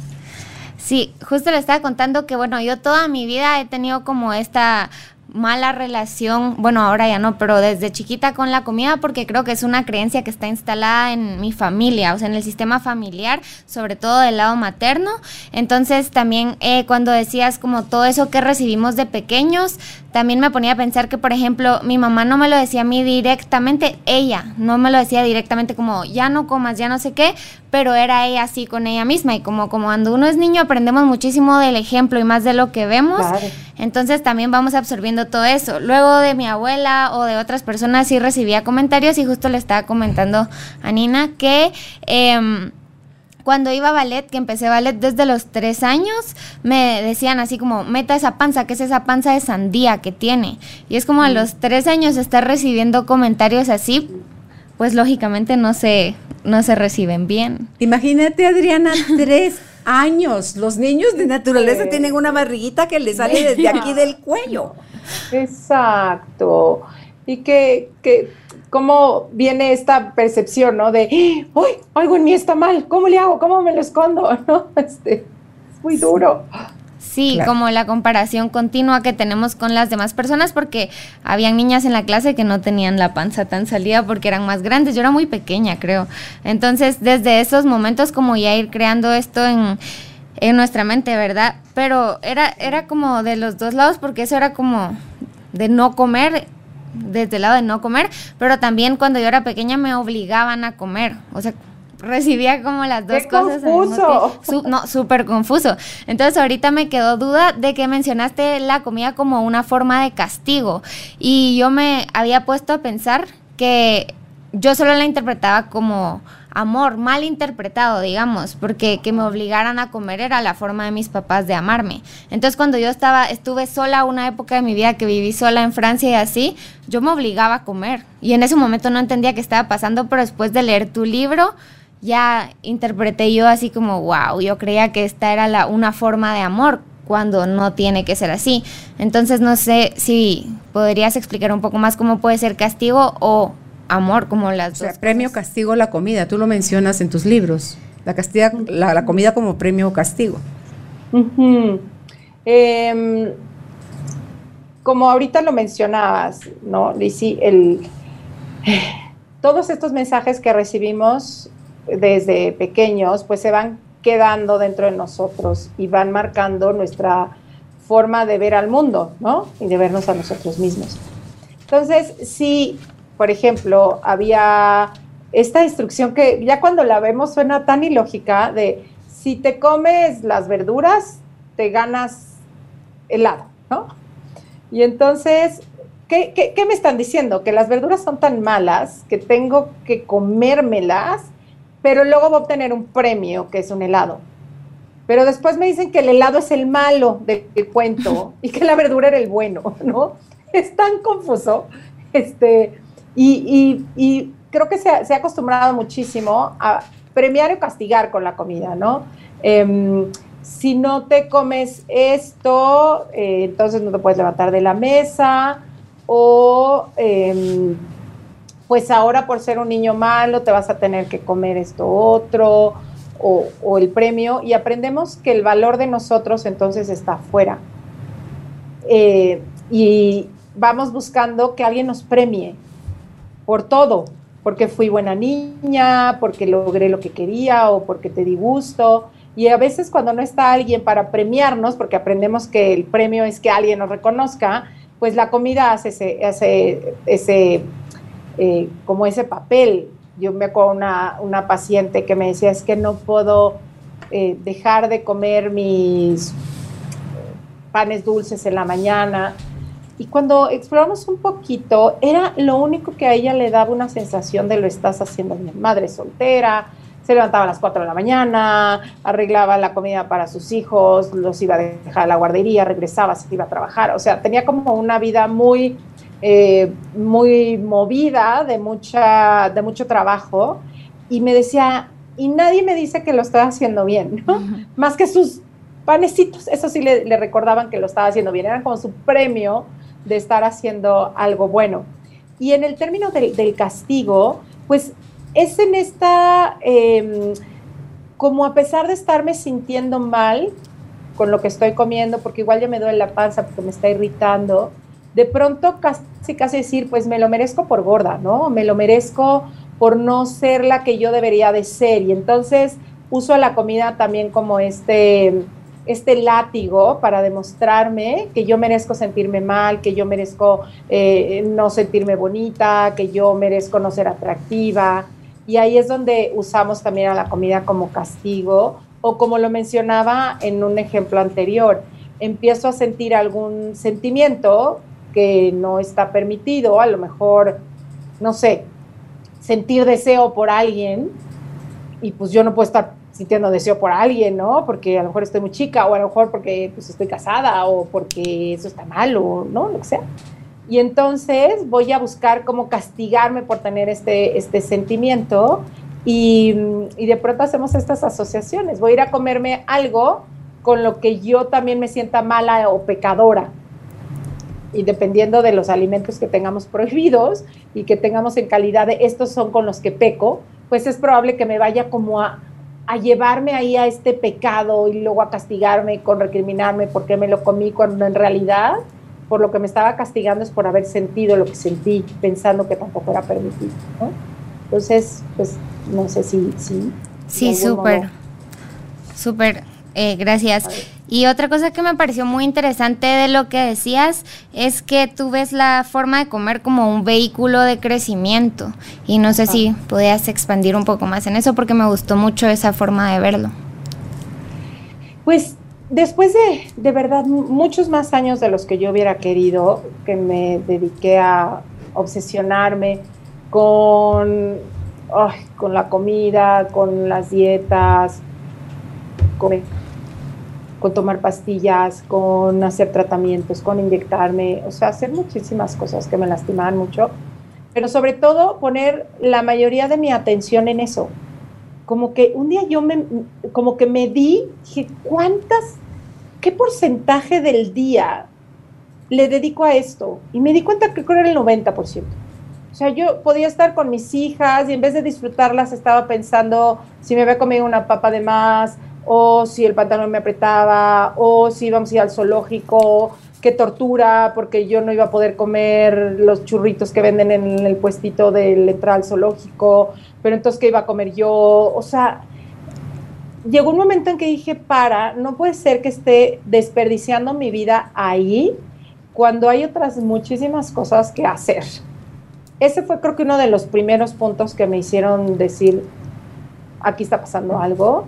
Sí, justo le estaba contando que, bueno, yo toda mi vida he tenido como esta mala relación, bueno, ahora ya no, pero desde chiquita con la comida porque creo que es una creencia que está instalada en mi familia, o sea, en el sistema familiar, sobre todo del lado materno. Entonces también eh, cuando decías como todo eso que recibimos de pequeños, también me ponía a pensar que, por ejemplo, mi mamá no me lo decía a mí directamente, ella no me lo decía directamente como, ya no comas, ya no sé qué, pero era ella así con ella misma. Y como, como cuando uno es niño aprendemos muchísimo del ejemplo y más de lo que vemos, entonces también vamos absorbiendo todo eso. Luego de mi abuela o de otras personas sí recibía comentarios y justo le estaba comentando a Nina que... Eh, cuando iba a ballet, que empecé ballet desde los tres años, me decían así como, meta esa panza, que es esa panza de sandía que tiene. Y es como a los tres años estar recibiendo comentarios así, pues lógicamente no se, no se reciben bien. Imagínate, Adriana, tres años. Los niños de naturaleza tienen una barriguita que le sale desde aquí del cuello. Exacto. Y que, que cómo viene esta percepción, ¿no? De, ¡Uy! Algo en mí está mal, ¿cómo le hago? ¿Cómo me lo escondo? ¿No? Este, es muy duro. Sí, como la comparación continua que tenemos con las demás personas, porque habían niñas en la clase que no tenían la panza tan salida porque eran más grandes. Yo era muy pequeña, creo. Entonces, desde esos momentos, como ya ir creando esto en, en nuestra mente, ¿verdad? Pero era, era como de los dos lados, porque eso era como de no comer desde el lado de no comer, pero también cuando yo era pequeña me obligaban a comer, o sea, recibía como las dos cosas. Confuso. no, súper confuso. Entonces ahorita me quedó duda de que mencionaste la comida como una forma de castigo y yo me había puesto a pensar que yo solo la interpretaba como amor mal interpretado, digamos, porque que me obligaran a comer era la forma de mis papás de amarme. Entonces, cuando yo estaba, estuve sola una época de mi vida que viví sola en Francia y así, yo me obligaba a comer. Y en ese momento no entendía qué estaba pasando, pero después de leer tu libro, ya interpreté yo así como, wow, yo creía que esta era la, una forma de amor cuando no tiene que ser así. Entonces, no sé si podrías explicar un poco más cómo puede ser castigo o amor, como las o sea, premio, castigo, la comida. Tú lo mencionas en tus libros. La, castiga, la, comida como premio o castigo. Em, como ahorita lo mencionabas, ¿no, Lizzy? El, todos estos mensajes que recibimos desde pequeños, pues se van quedando dentro de nosotros y van marcando nuestra forma de ver al mundo, ¿no? Y de vernos a nosotros mismos. Entonces, si por ejemplo, había esta instrucción que ya cuando la vemos suena tan ilógica de si te comes las verduras, te ganas helado, ¿no? Y entonces, ¿qué, qué, me están diciendo? Que las verduras son tan malas que tengo que comérmelas, pero luego voy a obtener un premio que es un helado. Pero después me dicen que el helado es el malo del cuento y que la verdura era el bueno, ¿no? Es tan confuso. Este, y, creo que se ha, acostumbrado muchísimo a premiar o castigar con la comida, ¿no? Em, si no te comes esto, eh, entonces no te puedes levantar de la mesa o em, pues ahora por ser un niño malo te vas a tener que comer esto otro o, el premio y aprendemos que el valor de nosotros entonces está afuera. Eh, y vamos buscando que alguien nos premie, por todo, porque fui buena niña, porque logré lo que quería o porque te di gusto. Y a veces cuando no está alguien para premiarnos, porque aprendemos que el premio es que alguien nos reconozca, pues la comida hace ese, hace ese eh, como ese papel. Yo me acuerdo una, una paciente que me decía, es que no puedo eh, dejar de comer mis panes dulces en la mañana. Y cuando exploramos un poquito, era lo único que a ella le daba una sensación de lo estás haciendo bien. Madre soltera, se levantaba a las 4 de la mañana, arreglaba la comida para sus hijos, los iba a dejar a la guardería, regresaba, se iba a trabajar. O sea, tenía como una vida muy, eh, muy movida, de, mucha, de mucho trabajo. Y me decía, y nadie me dice que lo estoy haciendo bien, ¿no? Más que sus panecitos, eso sí le, recordaban que lo estaba haciendo bien, eran como su premio de estar haciendo algo bueno. Y en el término del, castigo, pues es en esta, em, como a pesar de estarme sintiendo mal con lo que estoy comiendo, porque igual ya me duele la panza porque me está irritando, de pronto casi, casi decir, pues me lo merezco por gorda, ¿no? Me lo merezco por no ser la que yo debería de ser. Y entonces uso la comida también como este este látigo para demostrarme que yo merezco sentirme mal, que yo merezco eh, no sentirme bonita, que yo merezco no ser atractiva. Y ahí es donde usamos también a la comida como castigo o como lo mencionaba en un ejemplo anterior, empiezo a sentir algún sentimiento que no está permitido, a lo mejor, no sé, sentir deseo por alguien y pues yo no puedo estar sintiendo deseo por alguien, ¿no? Porque a lo mejor estoy muy chica o a lo mejor porque pues, estoy casada o porque eso está mal o no, lo que sea. Y entonces voy a buscar cómo castigarme por tener este, este sentimiento y, y de pronto hacemos estas asociaciones. Voy a ir a comerme algo con lo que yo también me sienta mala o pecadora. Y dependiendo de los alimentos que tengamos prohibidos y que tengamos en calidad de estos son con los que peco, pues es probable que me vaya como a, a llevarme ahí a este pecado y luego a castigarme con recriminarme porque me lo comí cuando en realidad por lo que me estaba castigando es por haber sentido lo que sentí pensando que tampoco era permitido. Entonces, pues no sé si... si sí, súper, súper, eh, gracias. Y otra cosa que me pareció muy interesante de lo que decías es que tú ves la forma de comer como un vehículo de crecimiento. Y no sé si ah. podías expandir un poco más en eso porque me gustó mucho esa forma de verlo. Pues después de, de verdad, muchos más años de los que yo hubiera querido, que me dediqué a obsesionarme con, con la comida, con las dietas, con con tomar pastillas, con hacer tratamientos, con inyectarme, o sea, hacer muchísimas cosas que me lastimaban mucho, pero sobre todo poner la mayoría de mi atención en eso. Como que un día yo me, como que me di, dije, ¿cuántas, qué porcentaje del día le dedico a esto? Y me di cuenta que creo que era el 90%. O sea, yo podía estar con mis hijas y en vez de disfrutarlas estaba pensando si me había comido una papa de más, o si el pantalón me apretaba, o si íbamos a ir al zoológico, qué tortura, porque yo no iba a poder comer los churritos que venden en el puestito del entrar al zoológico, pero entonces qué iba a comer yo, o sea, llegó un momento en que dije, para, no puede ser que esté desperdiciando mi vida ahí cuando hay otras muchísimas cosas que hacer. Ese fue creo que uno de los primeros puntos que me hicieron decir, aquí está pasando algo.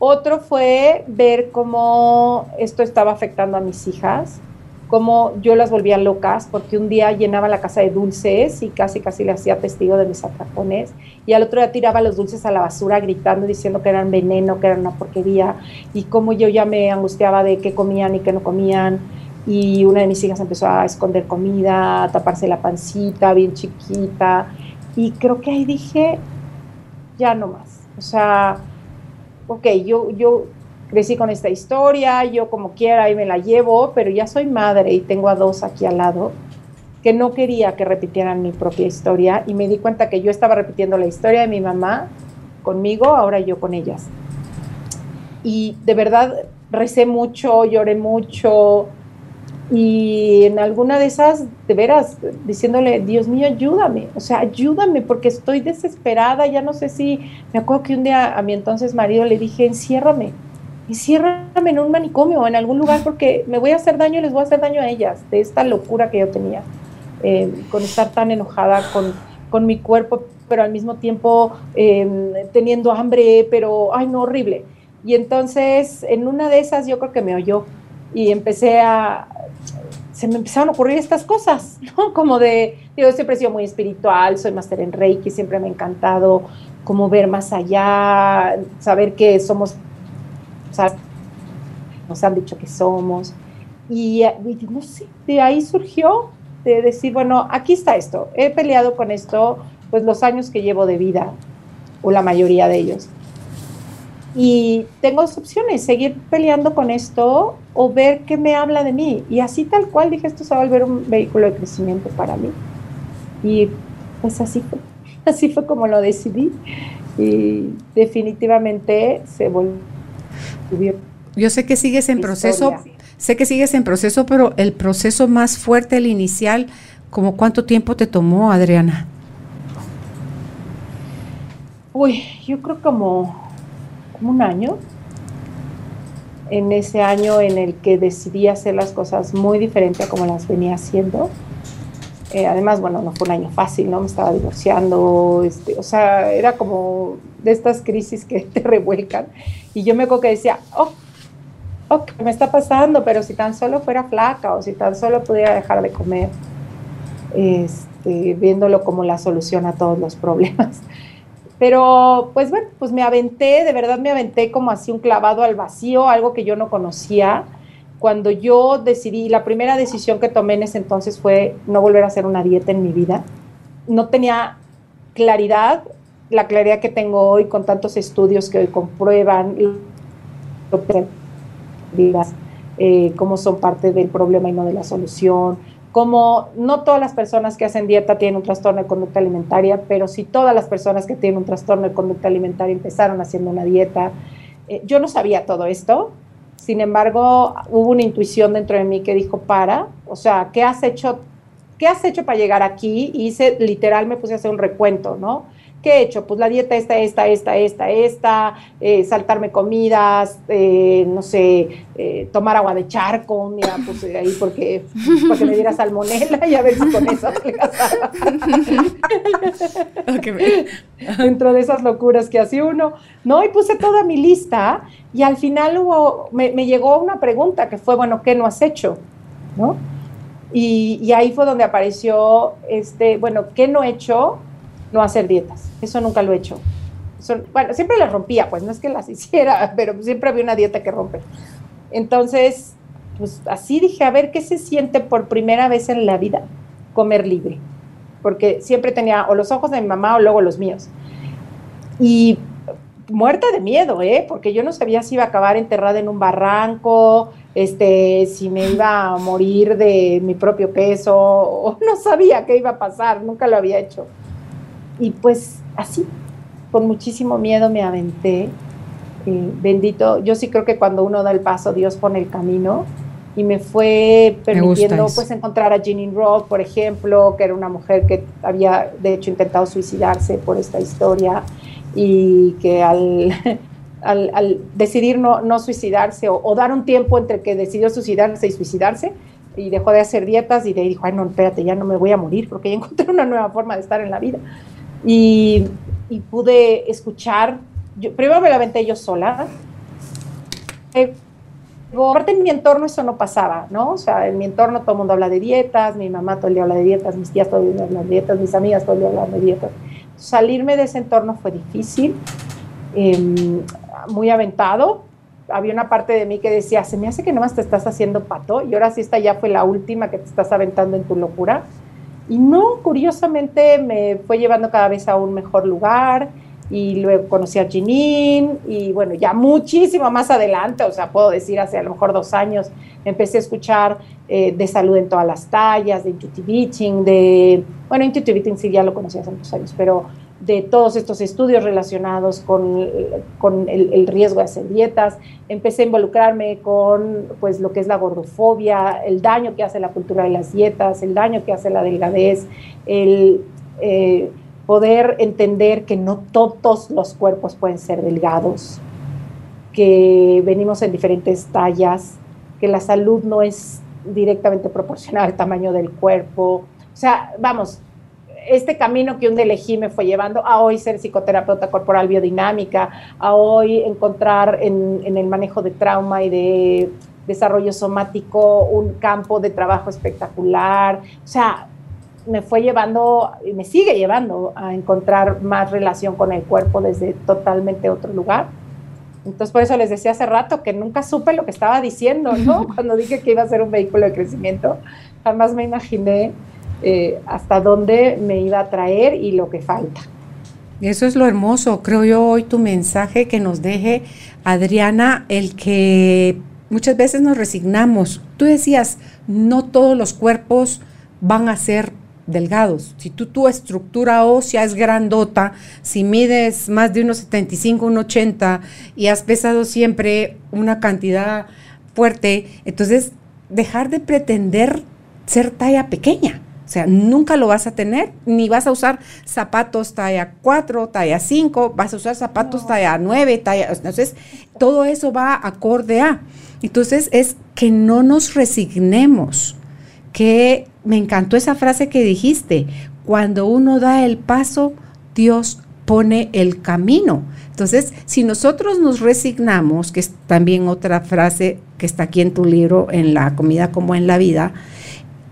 Otro fue ver cómo esto estaba afectando a mis hijas, cómo yo las volvía locas, porque un día llenaba la casa de dulces y casi casi le hacía testigo de mis atracones, y al otro día tiraba los dulces a la basura gritando, diciendo que eran veneno, que eran una porquería, y cómo yo ya me angustiaba de qué comían y qué no comían, y una de mis hijas empezó a esconder comida, a taparse la pancita bien chiquita, y creo que ahí dije, ya no más, o sea ok, yo, yo crecí con esta historia, yo como quiera y me la llevo, pero ya soy madre y tengo a dos aquí al lado que no quería que repitieran mi propia historia. Y me di cuenta que yo estaba repitiendo la historia de mi mamá conmigo, ahora yo con ellas. Y de verdad recé mucho, lloré mucho, y en alguna de esas, de veras, diciéndole, Dios mío, ayúdame, o sea, ayúdame porque estoy desesperada, ya no sé si, me acuerdo que un día a mi entonces marido le dije, enciérrame, enciérrame en un manicomio o en algún lugar porque me voy a hacer daño y les voy a hacer daño a ellas, de esta locura que yo tenía, eh, con estar tan enojada con, con, mi cuerpo, pero al mismo tiempo em, teniendo hambre, pero, ay, no, horrible. Y entonces, en una de esas yo creo que me oyó y empecé a, se me empezaron a ocurrir estas cosas, ¿no? Como de, yo siempre he sido muy espiritual, soy máster en Reiki, siempre me ha encantado como ver más allá, saber que somos, o sea, nos han dicho que somos. Y, y, no sé, de ahí surgió de decir, bueno, aquí está esto, he peleado con esto, pues los años que llevo de vida, o la mayoría de ellos. Y tengo dos opciones, seguir peleando con esto o ver qué me habla de mí. Y así tal cual dije, esto se va a volver un vehículo de crecimiento para mí. Y pues así fue, así fue como lo decidí. Y definitivamente se volvió. Yo sé que sigues en proceso, sé que sigues en proceso, pero el proceso más fuerte, el inicial, ¿como cuánto tiempo te tomó, Adriana? Uy, yo creo como un año, en ese año en el que decidí hacer las cosas muy diferente a como las venía haciendo. Eh, además, bueno, no fue un año fácil, ¿no? Me estaba divorciando, este, o sea, era como de estas crisis que te revuelcan. Y yo me acuerdo que decía, oh, oh, ¿qué me está pasando? Pero si tan solo fuera flaca o si tan solo pudiera dejar de comer, este, viéndolo como la solución a todos los problemas. Pero pues bueno, pues me aventé, de verdad me aventé como así un clavado al vacío, algo que yo no conocía. Cuando yo decidí, la primera decisión que tomé en ese entonces fue no volver a hacer una dieta en mi vida. No tenía claridad, la claridad que tengo hoy con tantos estudios que hoy comprueban eh, cómo son parte del problema y no de la solución, como no todas las personas que hacen dieta tienen un trastorno de conducta alimentaria, pero si todas las personas que tienen un trastorno de conducta alimentaria empezaron haciendo una dieta. Eh, yo no sabía todo esto, sin embargo, hubo una intuición dentro de mí que dijo, para, o sea, ¿qué has hecho? ¿Qué has hecho para llegar aquí? Y hice, literal, me puse a hacer un recuento, ¿no? ¿Qué he hecho? Pues la dieta esta, esta, esta, esta, esta, eh, saltarme comidas, eh, no sé, eh, tomar agua de charco, mira, pues ahí porque, porque me diera salmonela y a ver si con eso okay. Dentro de esas locuras que hacía uno, ¿no? Y puse toda mi lista y al final hubo, me, me llegó una pregunta que fue, bueno, ¿qué no has hecho? ¿No? Y, y ahí fue donde apareció, este, bueno, ¿qué no he hecho? No hacer dietas. Eso nunca lo he hecho. bueno, siempre las rompía, pues no es que las hiciera, pero siempre había una dieta que romper. Entonces, pues así dije, a ver qué se siente por primera vez en la vida comer libre. Porque siempre tenía o los ojos de mi mamá o luego los míos. Y muerta de miedo, ¿eh? Porque yo no sabía si iba a acabar enterrada en un barranco, este, si me iba a morir de mi propio peso, o no sabía qué iba a pasar, nunca lo había hecho. Y pues así, con muchísimo miedo me aventé. Eh, bendito, yo sí creo que cuando uno da el paso, Dios pone el camino y me fue permitiendo pues encontrar a Jeanine Roth, por ejemplo, que era una mujer que había de hecho intentado suicidarse por esta historia y que al, al, decidir no, no suicidarse o, o, dar un tiempo entre que decidió suicidarse y suicidarse y dejó de hacer dietas y de ahí dijo, ay no, espérate, ya no me voy a morir porque ya encontré una nueva forma de estar en la vida y, pude escuchar, yo, primero me la aventé yo sola, eh, aparte en mi entorno eso no pasaba, ¿no? O sea, en mi entorno todo el mundo habla de dietas, mi mamá todo el día habla de dietas, mis tías todo el día hablan de dietas, mis amigas todo el día hablan de dietas. Salirme de ese entorno fue difícil, em, muy aventado. Había una parte de mí que decía, se me hace que nomás te estás haciendo pato y ahora sí esta ya fue la última que te estás aventando en tu locura. Y no, curiosamente me fue llevando cada vez a un mejor lugar y luego conocí a Janine y bueno, ya muchísimo más adelante, o sea, puedo decir hace a lo mejor dos años, empecé a escuchar eh, de salud en todas las tallas, de intuitive eating, de, bueno, intuitive eating sí ya lo conocí hace muchos años, pero de todos estos estudios relacionados con, con el, riesgo de hacer dietas. Empecé a involucrarme con pues, lo que es la gordofobia, el daño que hace la cultura de las dietas, el daño que hace la delgadez, el eh, poder entender que no todos los cuerpos pueden ser delgados, que venimos en diferentes tallas, que la salud no es directamente proporcional al tamaño del cuerpo. O sea, vamos, este camino que un día elegí me fue llevando a hoy ser psicoterapeuta corporal biodinámica, a hoy encontrar en, el manejo de trauma y de desarrollo somático, un campo de trabajo espectacular. O sea, me fue llevando y me sigue llevando a encontrar más relación con el cuerpo desde totalmente otro lugar. Entonces, por eso les decía hace rato que nunca supe lo que estaba diciendo, ¿no? Cuando dije que iba a ser un vehículo de crecimiento, jamás me imaginé eh, hasta dónde me iba a traer y lo que falta. Eso es lo hermoso, creo yo, hoy tu mensaje que nos deje, Adriana, el que muchas veces nos resignamos. Tú decías, no todos los cuerpos van a ser delgados. Si tú tu estructura ósea es grandota, si mides más de unos 75, 1,80 y has pesado siempre una cantidad fuerte, entonces dejar de pretender ser talla pequeña. O sea, nunca lo vas a tener, ni vas a usar zapatos talla 4, talla 5, vas a usar zapatos talla 9, talla... Entonces, todo eso va acorde a. Entonces, es que no nos resignemos, que me encantó esa frase que dijiste, cuando uno da el paso, Dios pone el camino. Entonces, si nosotros nos resignamos, que es también otra frase que está aquí en tu libro, en la comida como en la vida,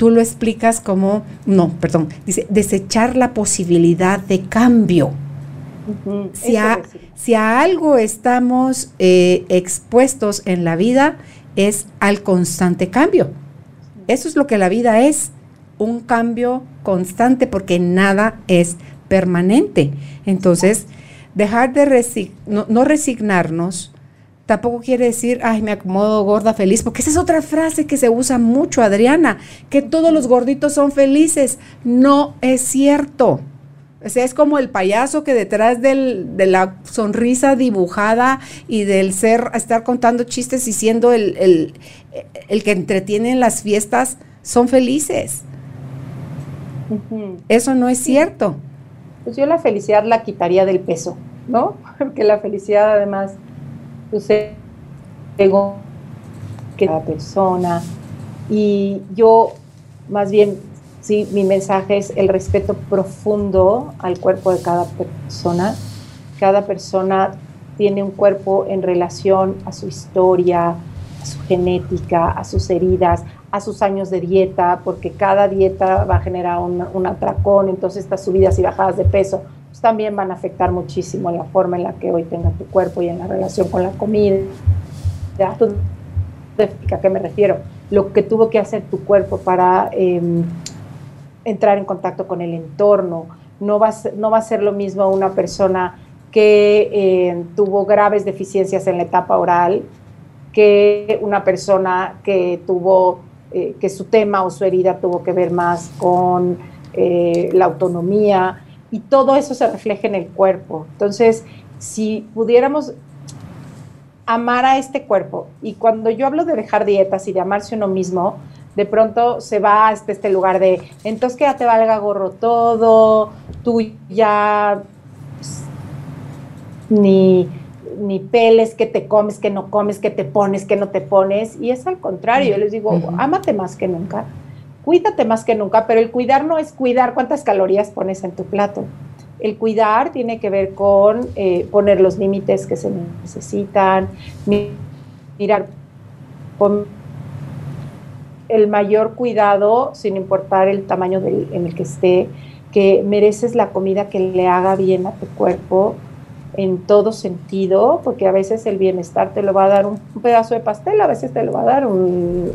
tú lo explicas como, no, perdón, dice, desechar la posibilidad de cambio. si, a, algo estamos eh, expuestos en la vida, es al constante cambio. Eso es lo que la vida es un cambio constante porque nada es permanente. Entonces, dejar de no, resignarnos tampoco quiere decir, ay, me acomodo gorda feliz, porque esa es otra frase que se usa mucho, Adriana, que todos los gorditos son felices. No es cierto. O sea, es como el payaso que detrás del, de la sonrisa dibujada y del ser, estar contando chistes y siendo el, el, el que entretiene en las fiestas, son felices. Eso no es cierto. Pues yo la felicidad la quitaría del peso, ¿no? Porque la felicidad además, que cada persona. Y yo, más bien, sí, mi mensaje es el respeto profundo al cuerpo de cada persona. Cada persona tiene un cuerpo en relación a su historia, a su genética, a sus heridas, a sus años de dieta, porque cada dieta va a generar un, atracón, entonces estas subidas y bajadas de peso pues, también van a afectar muchísimo la forma en la que hoy tenga tu cuerpo y en la relación con la comida. ¿A qué me refiero? Lo que tuvo que hacer tu cuerpo para em, entrar en contacto con el entorno. No va, a ser, no va a ser lo mismo una persona que em, tuvo graves deficiencias en la etapa oral que una persona que tuvo eh, que su tema o su herida tuvo que ver más con eh, la autonomía y todo eso se refleja en el cuerpo. Entonces, si pudiéramos amar a este cuerpo, y cuando yo hablo de dejar dietas y de amarse uno mismo, de pronto se va hasta este lugar de, entonces que ya te valga gorro todo, tú ya pues, ni ni peles, que te comes, que no comes, que te pones, que no te pones. Y es al contrario, yo les digo, ámate más que nunca, cuídate más que nunca, pero el cuidar no es cuidar cuántas calorías pones en tu plato. El cuidar tiene que ver con eh, poner los límites que se necesitan, mirar con el mayor cuidado, sin importar el tamaño en el que esté, que mereces la comida que le haga bien a tu cuerpo, en todo sentido, porque a veces el bienestar te lo va a dar un, pedazo de pastel, a veces te lo va a dar un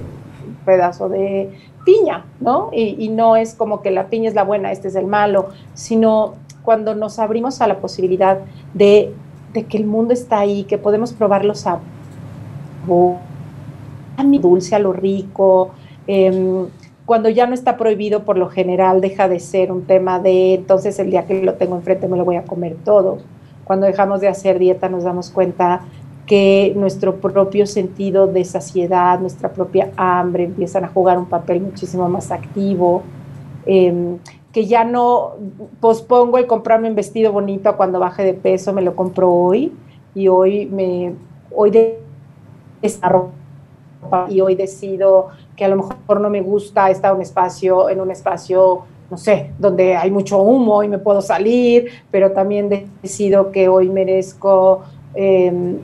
pedazo de piña, ¿no? Y, no es como que la piña es la buena, este es el malo, sino cuando nos abrimos a la posibilidad de, que el mundo está ahí, que podemos probar los sabores, a mi dulce, a lo rico, em, cuando ya no está prohibido por lo general, deja de ser un tema de entonces el día que lo tengo enfrente me lo voy a comer todo cuando dejamos de hacer dieta nos damos cuenta que nuestro propio sentido de saciedad, nuestra propia hambre empiezan a jugar un papel muchísimo más activo, em, que ya no pospongo el comprarme un vestido bonito cuando baje de peso, me lo compro hoy y hoy me hoy de esta y hoy decido que a lo mejor no me gusta estar un espacio en un espacio no sé, donde hay mucho humo y me puedo salir, pero también decido que hoy merezco em,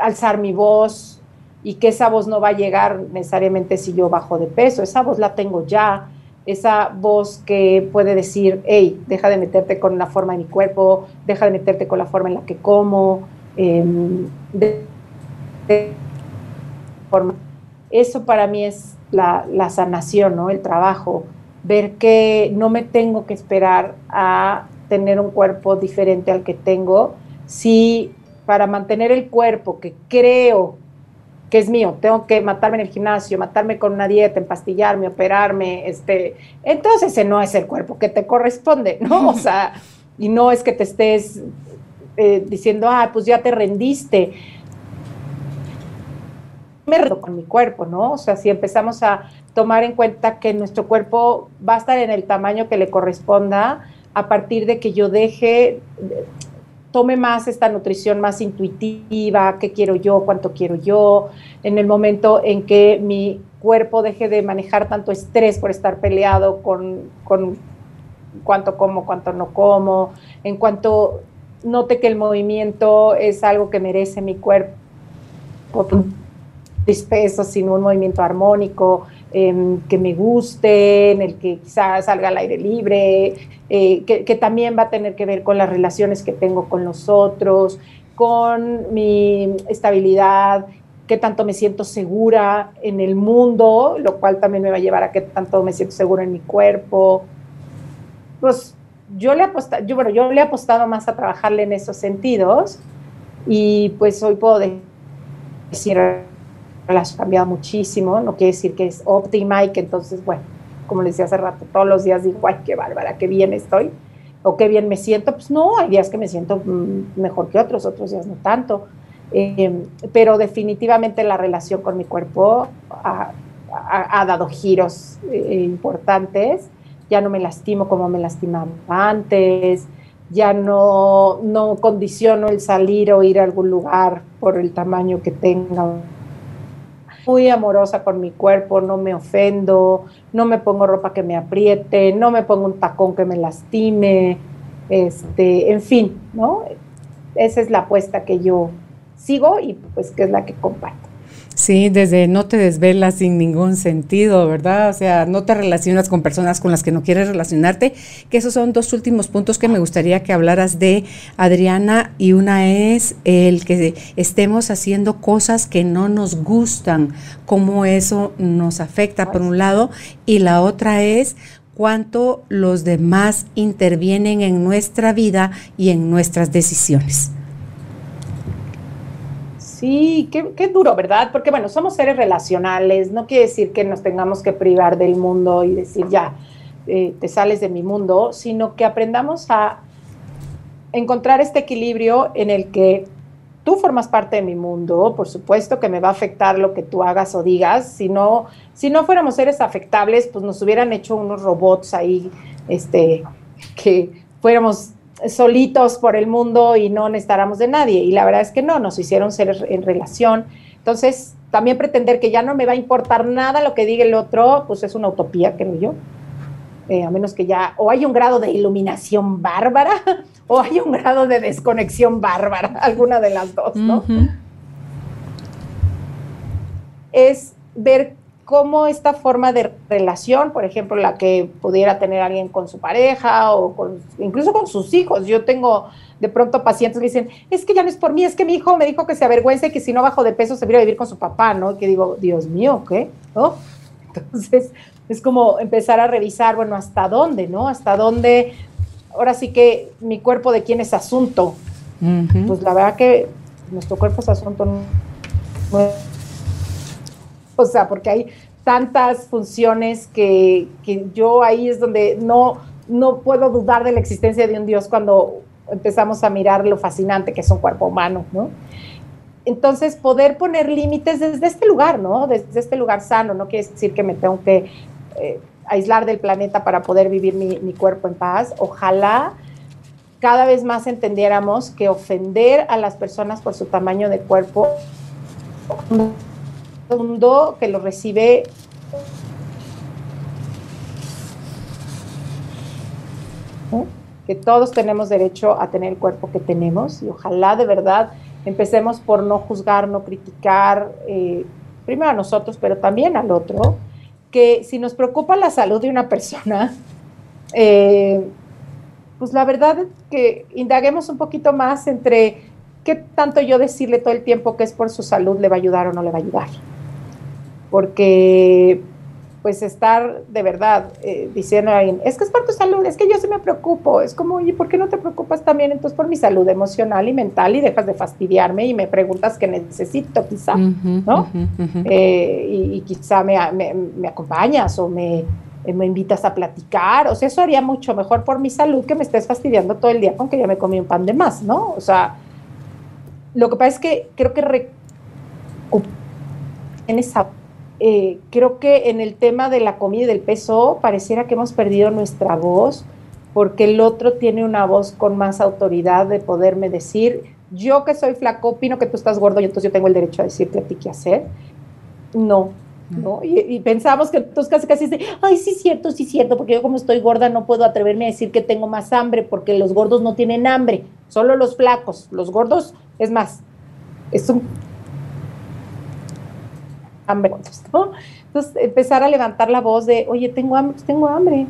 alzar mi voz y que esa voz no va a llegar necesariamente si yo bajo de peso, esa voz la tengo ya, esa voz que puede decir, hey, deja de meterte con la forma de mi cuerpo, deja de meterte con la forma en la que como, em, eso para mí es la, sanación, ¿no? El trabajo, ver que no me tengo que esperar a tener un cuerpo diferente al que tengo, si para mantener el cuerpo que creo que es mío, tengo que matarme en el gimnasio, matarme con una dieta, empastillarme, operarme, este, entonces ese no es el cuerpo que te corresponde, ¿no? O sea, y no es que te estés eh, diciendo, ah, pues ya te rendiste. Me rendo con mi cuerpo, ¿no? O sea, si empezamos a tomar en cuenta que nuestro cuerpo va a estar en el tamaño que le corresponda a partir de que yo deje tome más esta nutrición más intuitiva, qué quiero yo, cuánto quiero yo, en el momento en que mi cuerpo deje de manejar tanto estrés por estar peleado con, con cuánto como, cuánto no como, en cuanto note que el movimiento es algo que merece mi cuerpo, dispeso, sin un movimiento armónico, Em, que me guste, en el que quizás salga al aire libre, eh, que, también va a tener que ver con las relaciones que tengo con los otros, con mi estabilidad, qué tanto me siento segura en el mundo, lo cual también me va a llevar a qué tanto me siento segura en mi cuerpo. Pues yo le, apostado, yo, bueno, yo le he apostado más a trabajarle en esos sentidos y pues hoy puedo decir las ha cambiado muchísimo, no quiere decir que es óptima y que entonces, bueno, como les decía hace rato, todos los días digo, ay, qué bárbara, qué bien estoy, o qué bien me siento, pues no, hay días que me siento mm, mejor que otros, otros días no tanto, em, pero definitivamente la relación con mi cuerpo ha, dado giros eh, importantes, ya no me lastimo como me lastimaba antes, ya no, no condiciono el salir o ir a algún lugar por el tamaño que tenga muy amorosa con mi cuerpo, no me ofendo, no me pongo ropa que me apriete, no me pongo un tacón que me lastime, este, en fin, ¿no? Esa es la apuesta que yo sigo y pues que es la que comparto. Sí, desde no te desvelas sin ningún sentido, ¿verdad? O sea, no te relacionas con personas con las que no quieres relacionarte, que esos son dos últimos puntos que me gustaría que hablaras de Adriana y una es el que estemos haciendo cosas que no nos gustan, cómo eso nos afecta por un lado y la otra es cuánto los demás intervienen en nuestra vida y en nuestras decisiones. Sí, qué, duro, ¿verdad? Porque bueno, somos seres relacionales, no quiere decir que nos tengamos que privar del mundo y decir ya, eh, te sales de mi mundo, sino que aprendamos a encontrar este equilibrio en el que tú formas parte de mi mundo, por supuesto que me va a afectar lo que tú hagas o digas, si no, si no fuéramos seres afectables, pues nos hubieran hecho unos robots ahí, este, que fuéramos solitos por el mundo y no necesitáramos de nadie. Y la verdad es que no, nos hicieron ser en relación. Entonces, también pretender que ya no me va a importar nada lo que diga el otro, pues es una utopía, creo yo. Eh, a menos que ya o hay un grado de iluminación bárbara o hay un grado de desconexión bárbara, alguna de las dos, ¿no? Es ver cómo esta forma de relación, por ejemplo, la que pudiera tener alguien con su pareja o con, incluso con sus hijos. Yo tengo de pronto pacientes que dicen, es que ya no es por mí, es que mi hijo me dijo que se avergüenza y que si no bajo de peso se viene a vivir con su papá, ¿no? Y que digo, Dios mío, ¿qué? ¿No? Entonces, es como empezar a revisar, bueno, hasta dónde, ¿no? Hasta dónde, ahora sí que mi cuerpo de quién es asunto. Pues la verdad que nuestro cuerpo es asunto no o sea, porque hay tantas funciones que, yo ahí es donde no, no puedo dudar de la existencia de un Dios cuando empezamos a mirar lo fascinante que es un cuerpo humano, ¿no? Entonces, poder poner límites desde este lugar, ¿no? Desde este lugar sano, no quiere decir que me tengo que eh, aislar del planeta para poder vivir mi, mi cuerpo en paz. Ojalá cada vez más entendiéramos que ofender a las personas por su tamaño de cuerpo mundo que lo recibe que todos tenemos derecho a tener el cuerpo que tenemos y ojalá de verdad empecemos por no juzgar, no criticar, eh, primero a nosotros, pero también al otro, que si nos preocupa la salud de una persona, eh, pues la verdad es que indaguemos un poquito más entre qué tanto yo decirle todo el tiempo que es por su salud le va a ayudar o no le va a ayudar. Porque pues estar de verdad eh, diciendo a alguien, es que es por tu salud, es que yo sí me preocupo, es como, oye, ¿por qué no te preocupas también entonces por mi salud emocional y mental y dejas de fastidiarme y me preguntas qué necesito quizá, ¿no? Eh, y, quizá me, me, acompañas o me, eh, me invitas a platicar, o sea, eso haría mucho mejor por mi salud que me estés fastidiando todo el día con que ya me comí un pan de más, ¿no? O sea, lo que pasa es que creo que en esa eh, creo que en el tema de la comida y del peso pareciera que hemos perdido nuestra voz porque el otro tiene una voz con más autoridad de poderme decir, yo que soy flaco, opino que tú estás gordo y entonces yo tengo el derecho a decirte a ti qué hacer. No, ¿no? Y, pensamos que entonces casi casi dice, ay, sí cierto, sí cierto, porque yo como estoy gorda no puedo atreverme a decir que tengo más hambre, porque los gordos no tienen hambre, solo los flacos, los gordos, es más, es un hambre. Entonces, empezar a levantar la voz de, oye, tengo hambre, pues tengo hambre.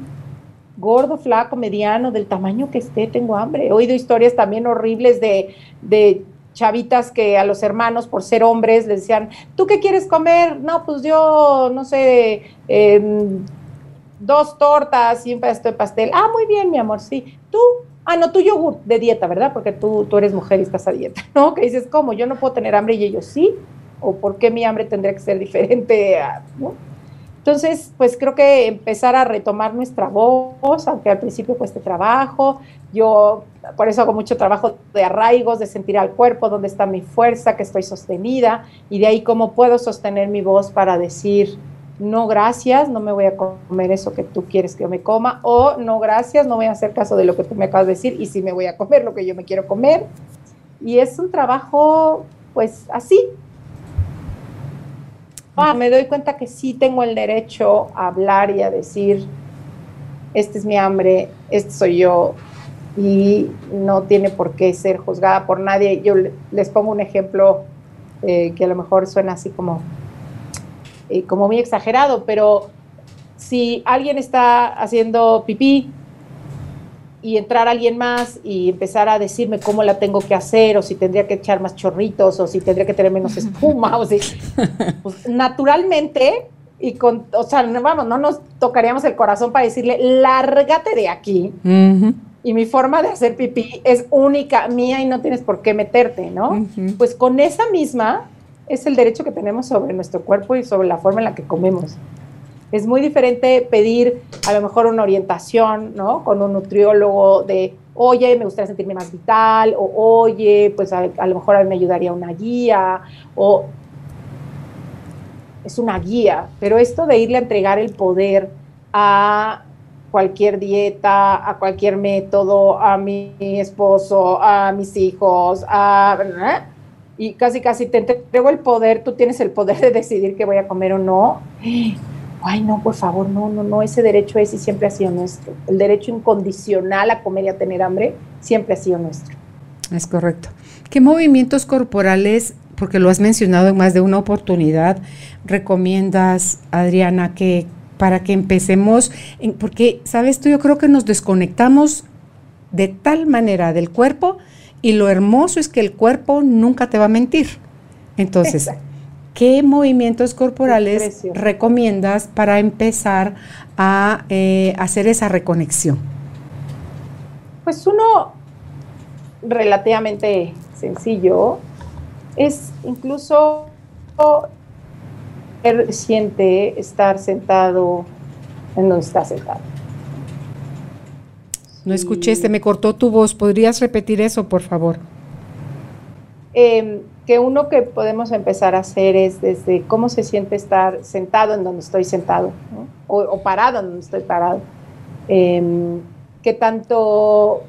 Gordo, flaco, mediano, del tamaño que esté, tengo hambre. He oído historias también horribles de, de chavitas que a los hermanos, por ser hombres, les decían, ¿tú qué quieres comer? No, pues yo, no sé, em, dos tortas y un de pastel. Ah, muy bien, mi amor, sí. ¿Tú? Ah, no, tú yogur de dieta, ¿verdad? Porque tú, tú eres mujer y estás a dieta, ¿no? Que dices, ¿cómo? Yo no puedo tener hambre y ellos sí o por qué mi hambre tendría que ser diferente. Entonces, pues creo que empezar a retomar nuestra voz, aunque al principio cueste trabajo. Yo por eso hago mucho trabajo de arraigos, de sentir al cuerpo, dónde está mi fuerza, que estoy sostenida, y de ahí cómo puedo sostener mi voz para decir, no gracias, no me voy a comer eso que tú quieres que yo me coma, o no gracias, no voy a hacer caso de lo que tú me acabas de decir, y sí me voy a comer lo que yo me quiero comer. Y es un trabajo, pues así, Ah, me doy cuenta que sí tengo el derecho a hablar y a decir, este es mi hambre, este soy yo, y no tiene por qué ser juzgada por nadie. Yo les pongo un ejemplo eh, que a lo mejor suena así como, eh, como muy exagerado, pero si alguien está haciendo pipí y entrar alguien más y empezar a decirme cómo la tengo que hacer, o si tendría que echar más chorritos, o si tendría que tener menos espuma, o si, pues, naturalmente, y con, o sea, vamos, no nos tocaríamos el corazón para decirle, lárgate de aquí. Y mi forma de hacer pipí es única, mía, y no tienes por qué meterte, ¿no? Pues con esa misma es el derecho que tenemos sobre nuestro cuerpo y sobre la forma en la que comemos. Es muy diferente pedir a lo mejor una orientación, ¿no? Con un nutriólogo de, oye, me gustaría sentirme más vital, o oye, pues a, lo mejor a mí me ayudaría una guía, o es una guía, pero esto de irle a entregar el poder a cualquier dieta, a cualquier método, a mi esposo, a mis hijos, a... Y casi, casi te entrego el poder, tú tienes el poder de decidir qué voy a comer o no ay, no, por favor, no, no, no, ese derecho es y siempre ha sido nuestro. El derecho incondicional a comer y a tener hambre siempre ha sido nuestro. Es correcto. ¿Qué movimientos corporales, porque lo has mencionado en más de una oportunidad, recomiendas, Adriana, que para que empecemos, porque, sabes tú, yo creo que nos desconectamos de tal manera del cuerpo y lo hermoso es que el cuerpo nunca te va a mentir. Entonces, ¿Qué movimientos corporales recomiendas para empezar a eh, hacer esa reconexión? Pues uno relativamente sencillo es incluso siente estar sentado en donde está sentado. No escuché, se me cortó tu voz. ¿Podrías repetir eso, por favor? Eh, que uno que podemos empezar a hacer es desde cómo se siente estar sentado en donde estoy sentado o, parado en donde estoy parado. Eh, qué tanto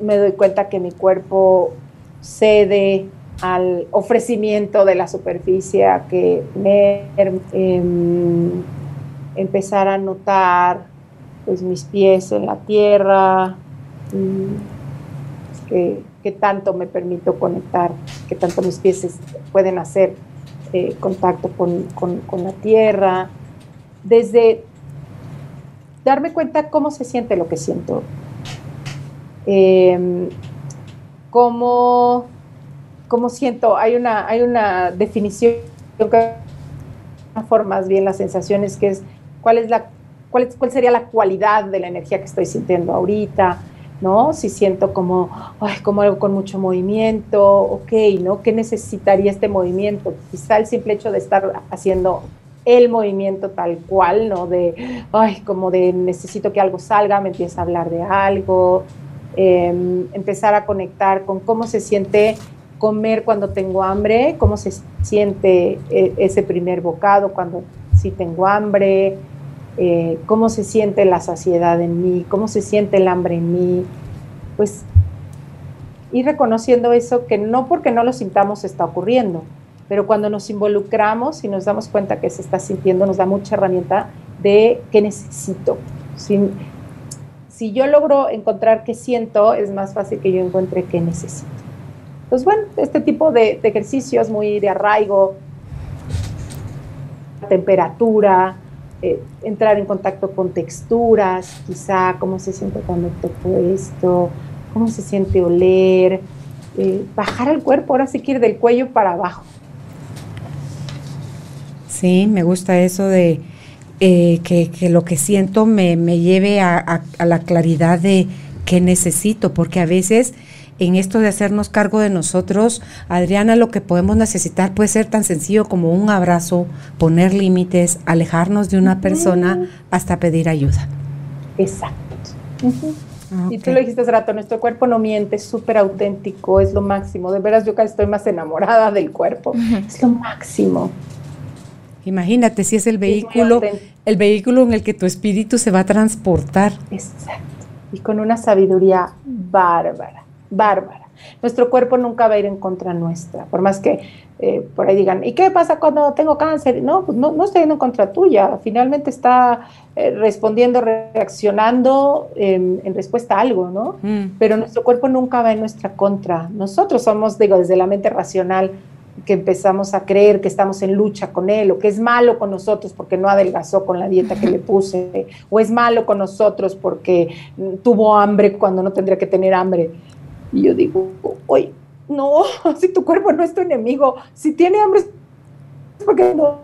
me doy cuenta que mi cuerpo cede al ofrecimiento de la superficie, a que me, em, empezar a notar pues mis pies en la tierra, mm, que qué tanto me permito conectar, qué tanto mis pies pueden hacer eh, contacto con, la tierra, desde darme cuenta cómo se siente lo que siento, em, cómo, siento, hay una, hay una definición que formas bien las sensaciones que es cuál es la cuál, cuál sería la cualidad de la energía que estoy sintiendo ahorita, ¿no? Si siento como, ay, como algo con mucho movimiento, ok, ¿no? ¿Qué necesitaría este movimiento? Quizá el simple hecho de estar haciendo el movimiento tal cual, ¿no? De, ay, como de necesito que algo salga, me empieza a hablar de algo, em, empezar a conectar con cómo se siente comer cuando tengo hambre, cómo se siente eh, ese primer bocado cuando sí tengo hambre, eh, cómo se siente la saciedad en mí, cómo se siente el hambre en mí, pues ir reconociendo eso que no porque no lo sintamos está ocurriendo, pero cuando nos involucramos y nos damos cuenta que se está sintiendo, nos da mucha herramienta de qué necesito. Si, si yo logro encontrar qué siento, es más fácil que yo encuentre qué necesito. Pues bueno, este tipo de, de ejercicios muy de arraigo, temperatura, eh, entrar en contacto con texturas, quizá cómo se siente cuando toco esto, cómo se siente oler, eh, bajar el cuerpo, ahora sí que ir del cuello para abajo. Sí, me gusta eso de eh, que, lo que siento me, lleve a, a la claridad de qué necesito, porque a veces en esto de hacernos cargo de nosotros, Adriana, lo que podemos necesitar puede ser tan sencillo como un abrazo, poner límites, alejarnos de una persona hasta pedir ayuda. Exacto. Y tú lo dijiste hace rato, nuestro cuerpo no miente, es súper auténtico, es lo máximo. De veras, yo casi estoy más enamorada del cuerpo. Es lo máximo. Imagínate si es el vehículo, el vehículo en el que tu espíritu se va a transportar. Exacto. Y con una sabiduría bárbara bárbara. Nuestro cuerpo nunca va a ir en contra nuestra, por más que eh, por ahí digan, ¿y qué pasa cuando tengo cáncer? No, pues no, no estoy yendo en contra tuya, finalmente está eh, respondiendo, reaccionando en respuesta a algo, ¿no? Mm. Pero nuestro cuerpo nunca va en nuestra contra. Nosotros somos, digo, desde la mente racional, que empezamos a creer que estamos en lucha con él, o que es malo con nosotros porque no adelgazó con la dieta que le puse, o es malo con nosotros porque tuvo hambre cuando no tendría que tener hambre. Y yo digo, oye, no, si tu cuerpo no es tu enemigo, si tiene hambre es porque no,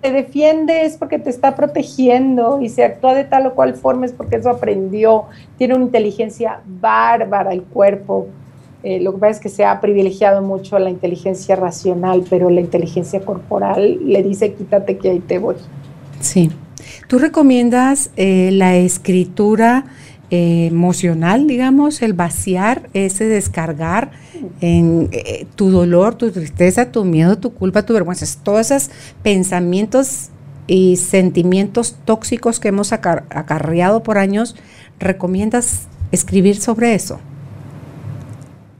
te defiende, es porque te está protegiendo y se actúa de tal o cual forma es porque eso aprendió, tiene una inteligencia bárbara el cuerpo. Eh, lo que pasa es que se ha privilegiado mucho la inteligencia racional, pero la inteligencia corporal le dice quítate que ahí te voy. Sí. ¿Tú recomiendas eh, la escritura emocional, digamos, el vaciar, ese descargar en eh, tu dolor, tu tristeza, tu miedo, tu culpa, tu vergüenza, todos esos pensamientos y sentimientos tóxicos que hemos acarreado por años, ¿recomiendas escribir sobre eso?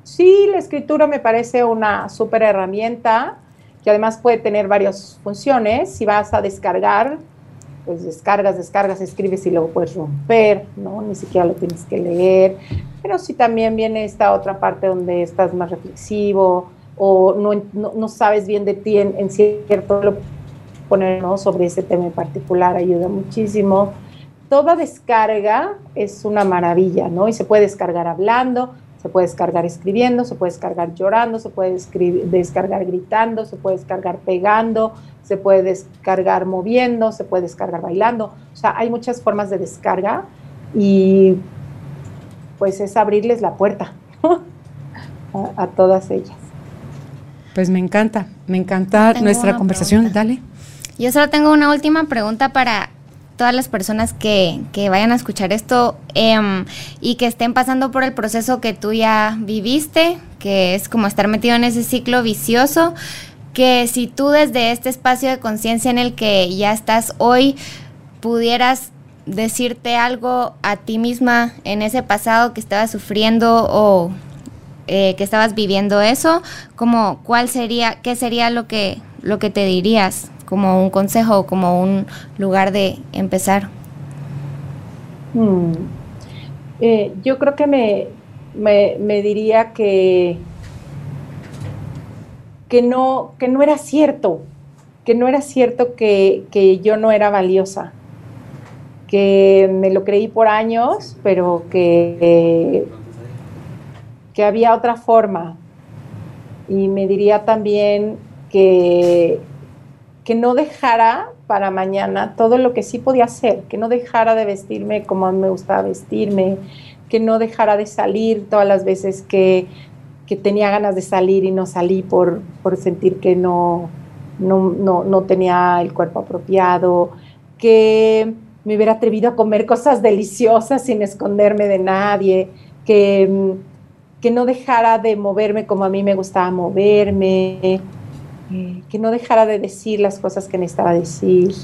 Sí, la escritura me parece una súper herramienta que además puede tener varias funciones. Si vas a descargar, pues descargas, descargas, escribes y luego puedes romper, ¿no? Ni siquiera lo tienes que leer. Pero si también viene esta otra parte donde estás más reflexivo o no, sabes bien de ti en, cierto lo poner ¿no? sobre ese tema en particular ayuda muchísimo. Toda descarga es una maravilla, ¿no? Y se puede descargar hablando, se puede descargar escribiendo, se puede descargar llorando, se puede descargar gritando, se puede descargar pegando, se puede descargar moviendo, se puede descargar bailando. O sea, hay muchas formas de descarga y pues es abrirles la puerta a, todas ellas. Pues me encanta, me encanta nuestra conversación. Dale. Yo solo tengo una última pregunta para todas las personas que, vayan a escuchar esto em, y que estén pasando por el proceso que tú ya viviste, que es como estar metido en ese ciclo vicioso que si tú desde este espacio de conciencia en el que ya estás hoy pudieras decirte algo a ti misma en ese pasado que estabas sufriendo o eh, que estabas viviendo eso, como cuál sería, qué sería lo que, lo que te dirías como un consejo o como un lugar de empezar. Hmm. Eh, yo creo que me, me, diría que, que, no, que no era cierto, que no era cierto que, que yo no era valiosa, que me lo creí por años, pero que, que había otra forma. Y me diría también que, que no dejara para mañana todo lo que sí podía hacer, que no dejara de vestirme como me gustaba vestirme, que no dejara de salir todas las veces que, tenía ganas de salir y no salí por, sentir que no, no, tenía el cuerpo apropiado, que me hubiera atrevido a comer cosas deliciosas sin esconderme de nadie, que, que no dejara de moverme como a mí me gustaba moverme, eh, que no dejara de decir las cosas que necesitaba decir.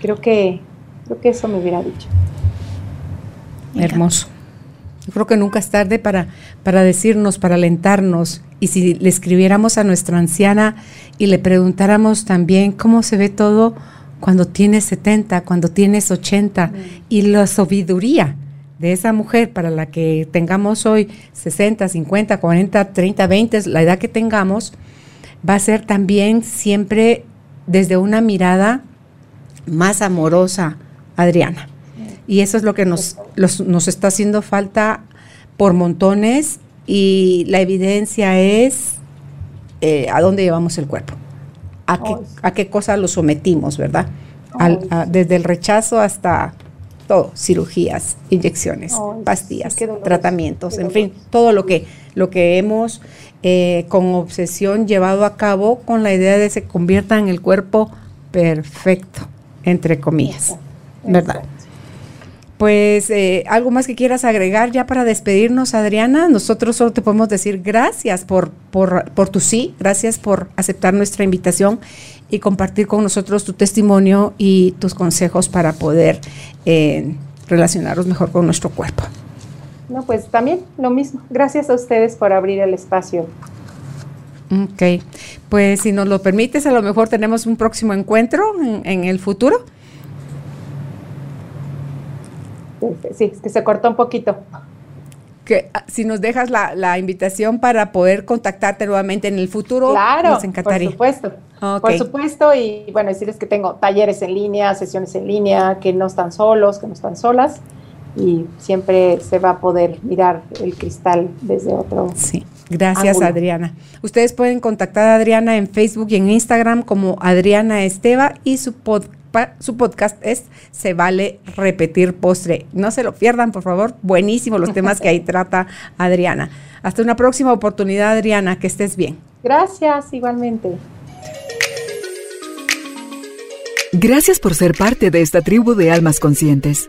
Creo que, creo que eso me hubiera dicho. Hermoso. Yo creo que nunca es tarde para, para decirnos, para alentarnos. Y si le escribiéramos a nuestra anciana y le preguntáramos también cómo se ve todo cuando tienes 70, cuando tienes 80, y la sabiduría de esa mujer para la que tengamos hoy 60, 50, 40, 30, 20, la edad que tengamos, va a ser también siempre desde una mirada más amorosa, Adriana. Y eso es lo que nos, nos está haciendo falta por montones y la evidencia es eh, a dónde llevamos el cuerpo, a qué, a qué cosa lo sometimos, ¿verdad? desde el rechazo hasta todo, cirugías, inyecciones, pastillas, tratamientos, en fin, todo lo que, lo que hemos eh, con obsesión llevado a cabo con la idea de que se convierta en el cuerpo perfecto, entre comillas, ¿verdad? Pues eh, algo más que quieras agregar ya para despedirnos, Adriana. Nosotros solo te podemos decir gracias por, por, por, tu sí, gracias por aceptar nuestra invitación y compartir con nosotros tu testimonio y tus consejos para poder eh, relacionarnos mejor con nuestro cuerpo. No, pues también lo mismo. Gracias a ustedes por abrir el espacio. Ok, pues si nos lo permites, a lo mejor tenemos un próximo encuentro en el futuro. Sí, es que se cortó un poquito. Que ah, si nos dejas la, invitación para poder contactarte nuevamente en el futuro, claro, nos encantaría. Por supuesto. Por supuesto, y bueno, decirles que tengo talleres en línea, sesiones en línea, que no están solos, que no están solas, y siempre se va a poder mirar el cristal desde otro. Sí. Gracias, Adriana. Ustedes pueden contactar a Adriana en Facebook y en Instagram como Adriana Esteva y su podcast su podcast es Se vale repetir postre. No se lo pierdan, por favor. Buenísimo los temas que ahí trata Adriana. Hasta una próxima oportunidad, Adriana. Que estés bien. Gracias, igualmente. Gracias por ser parte de esta tribu de almas conscientes.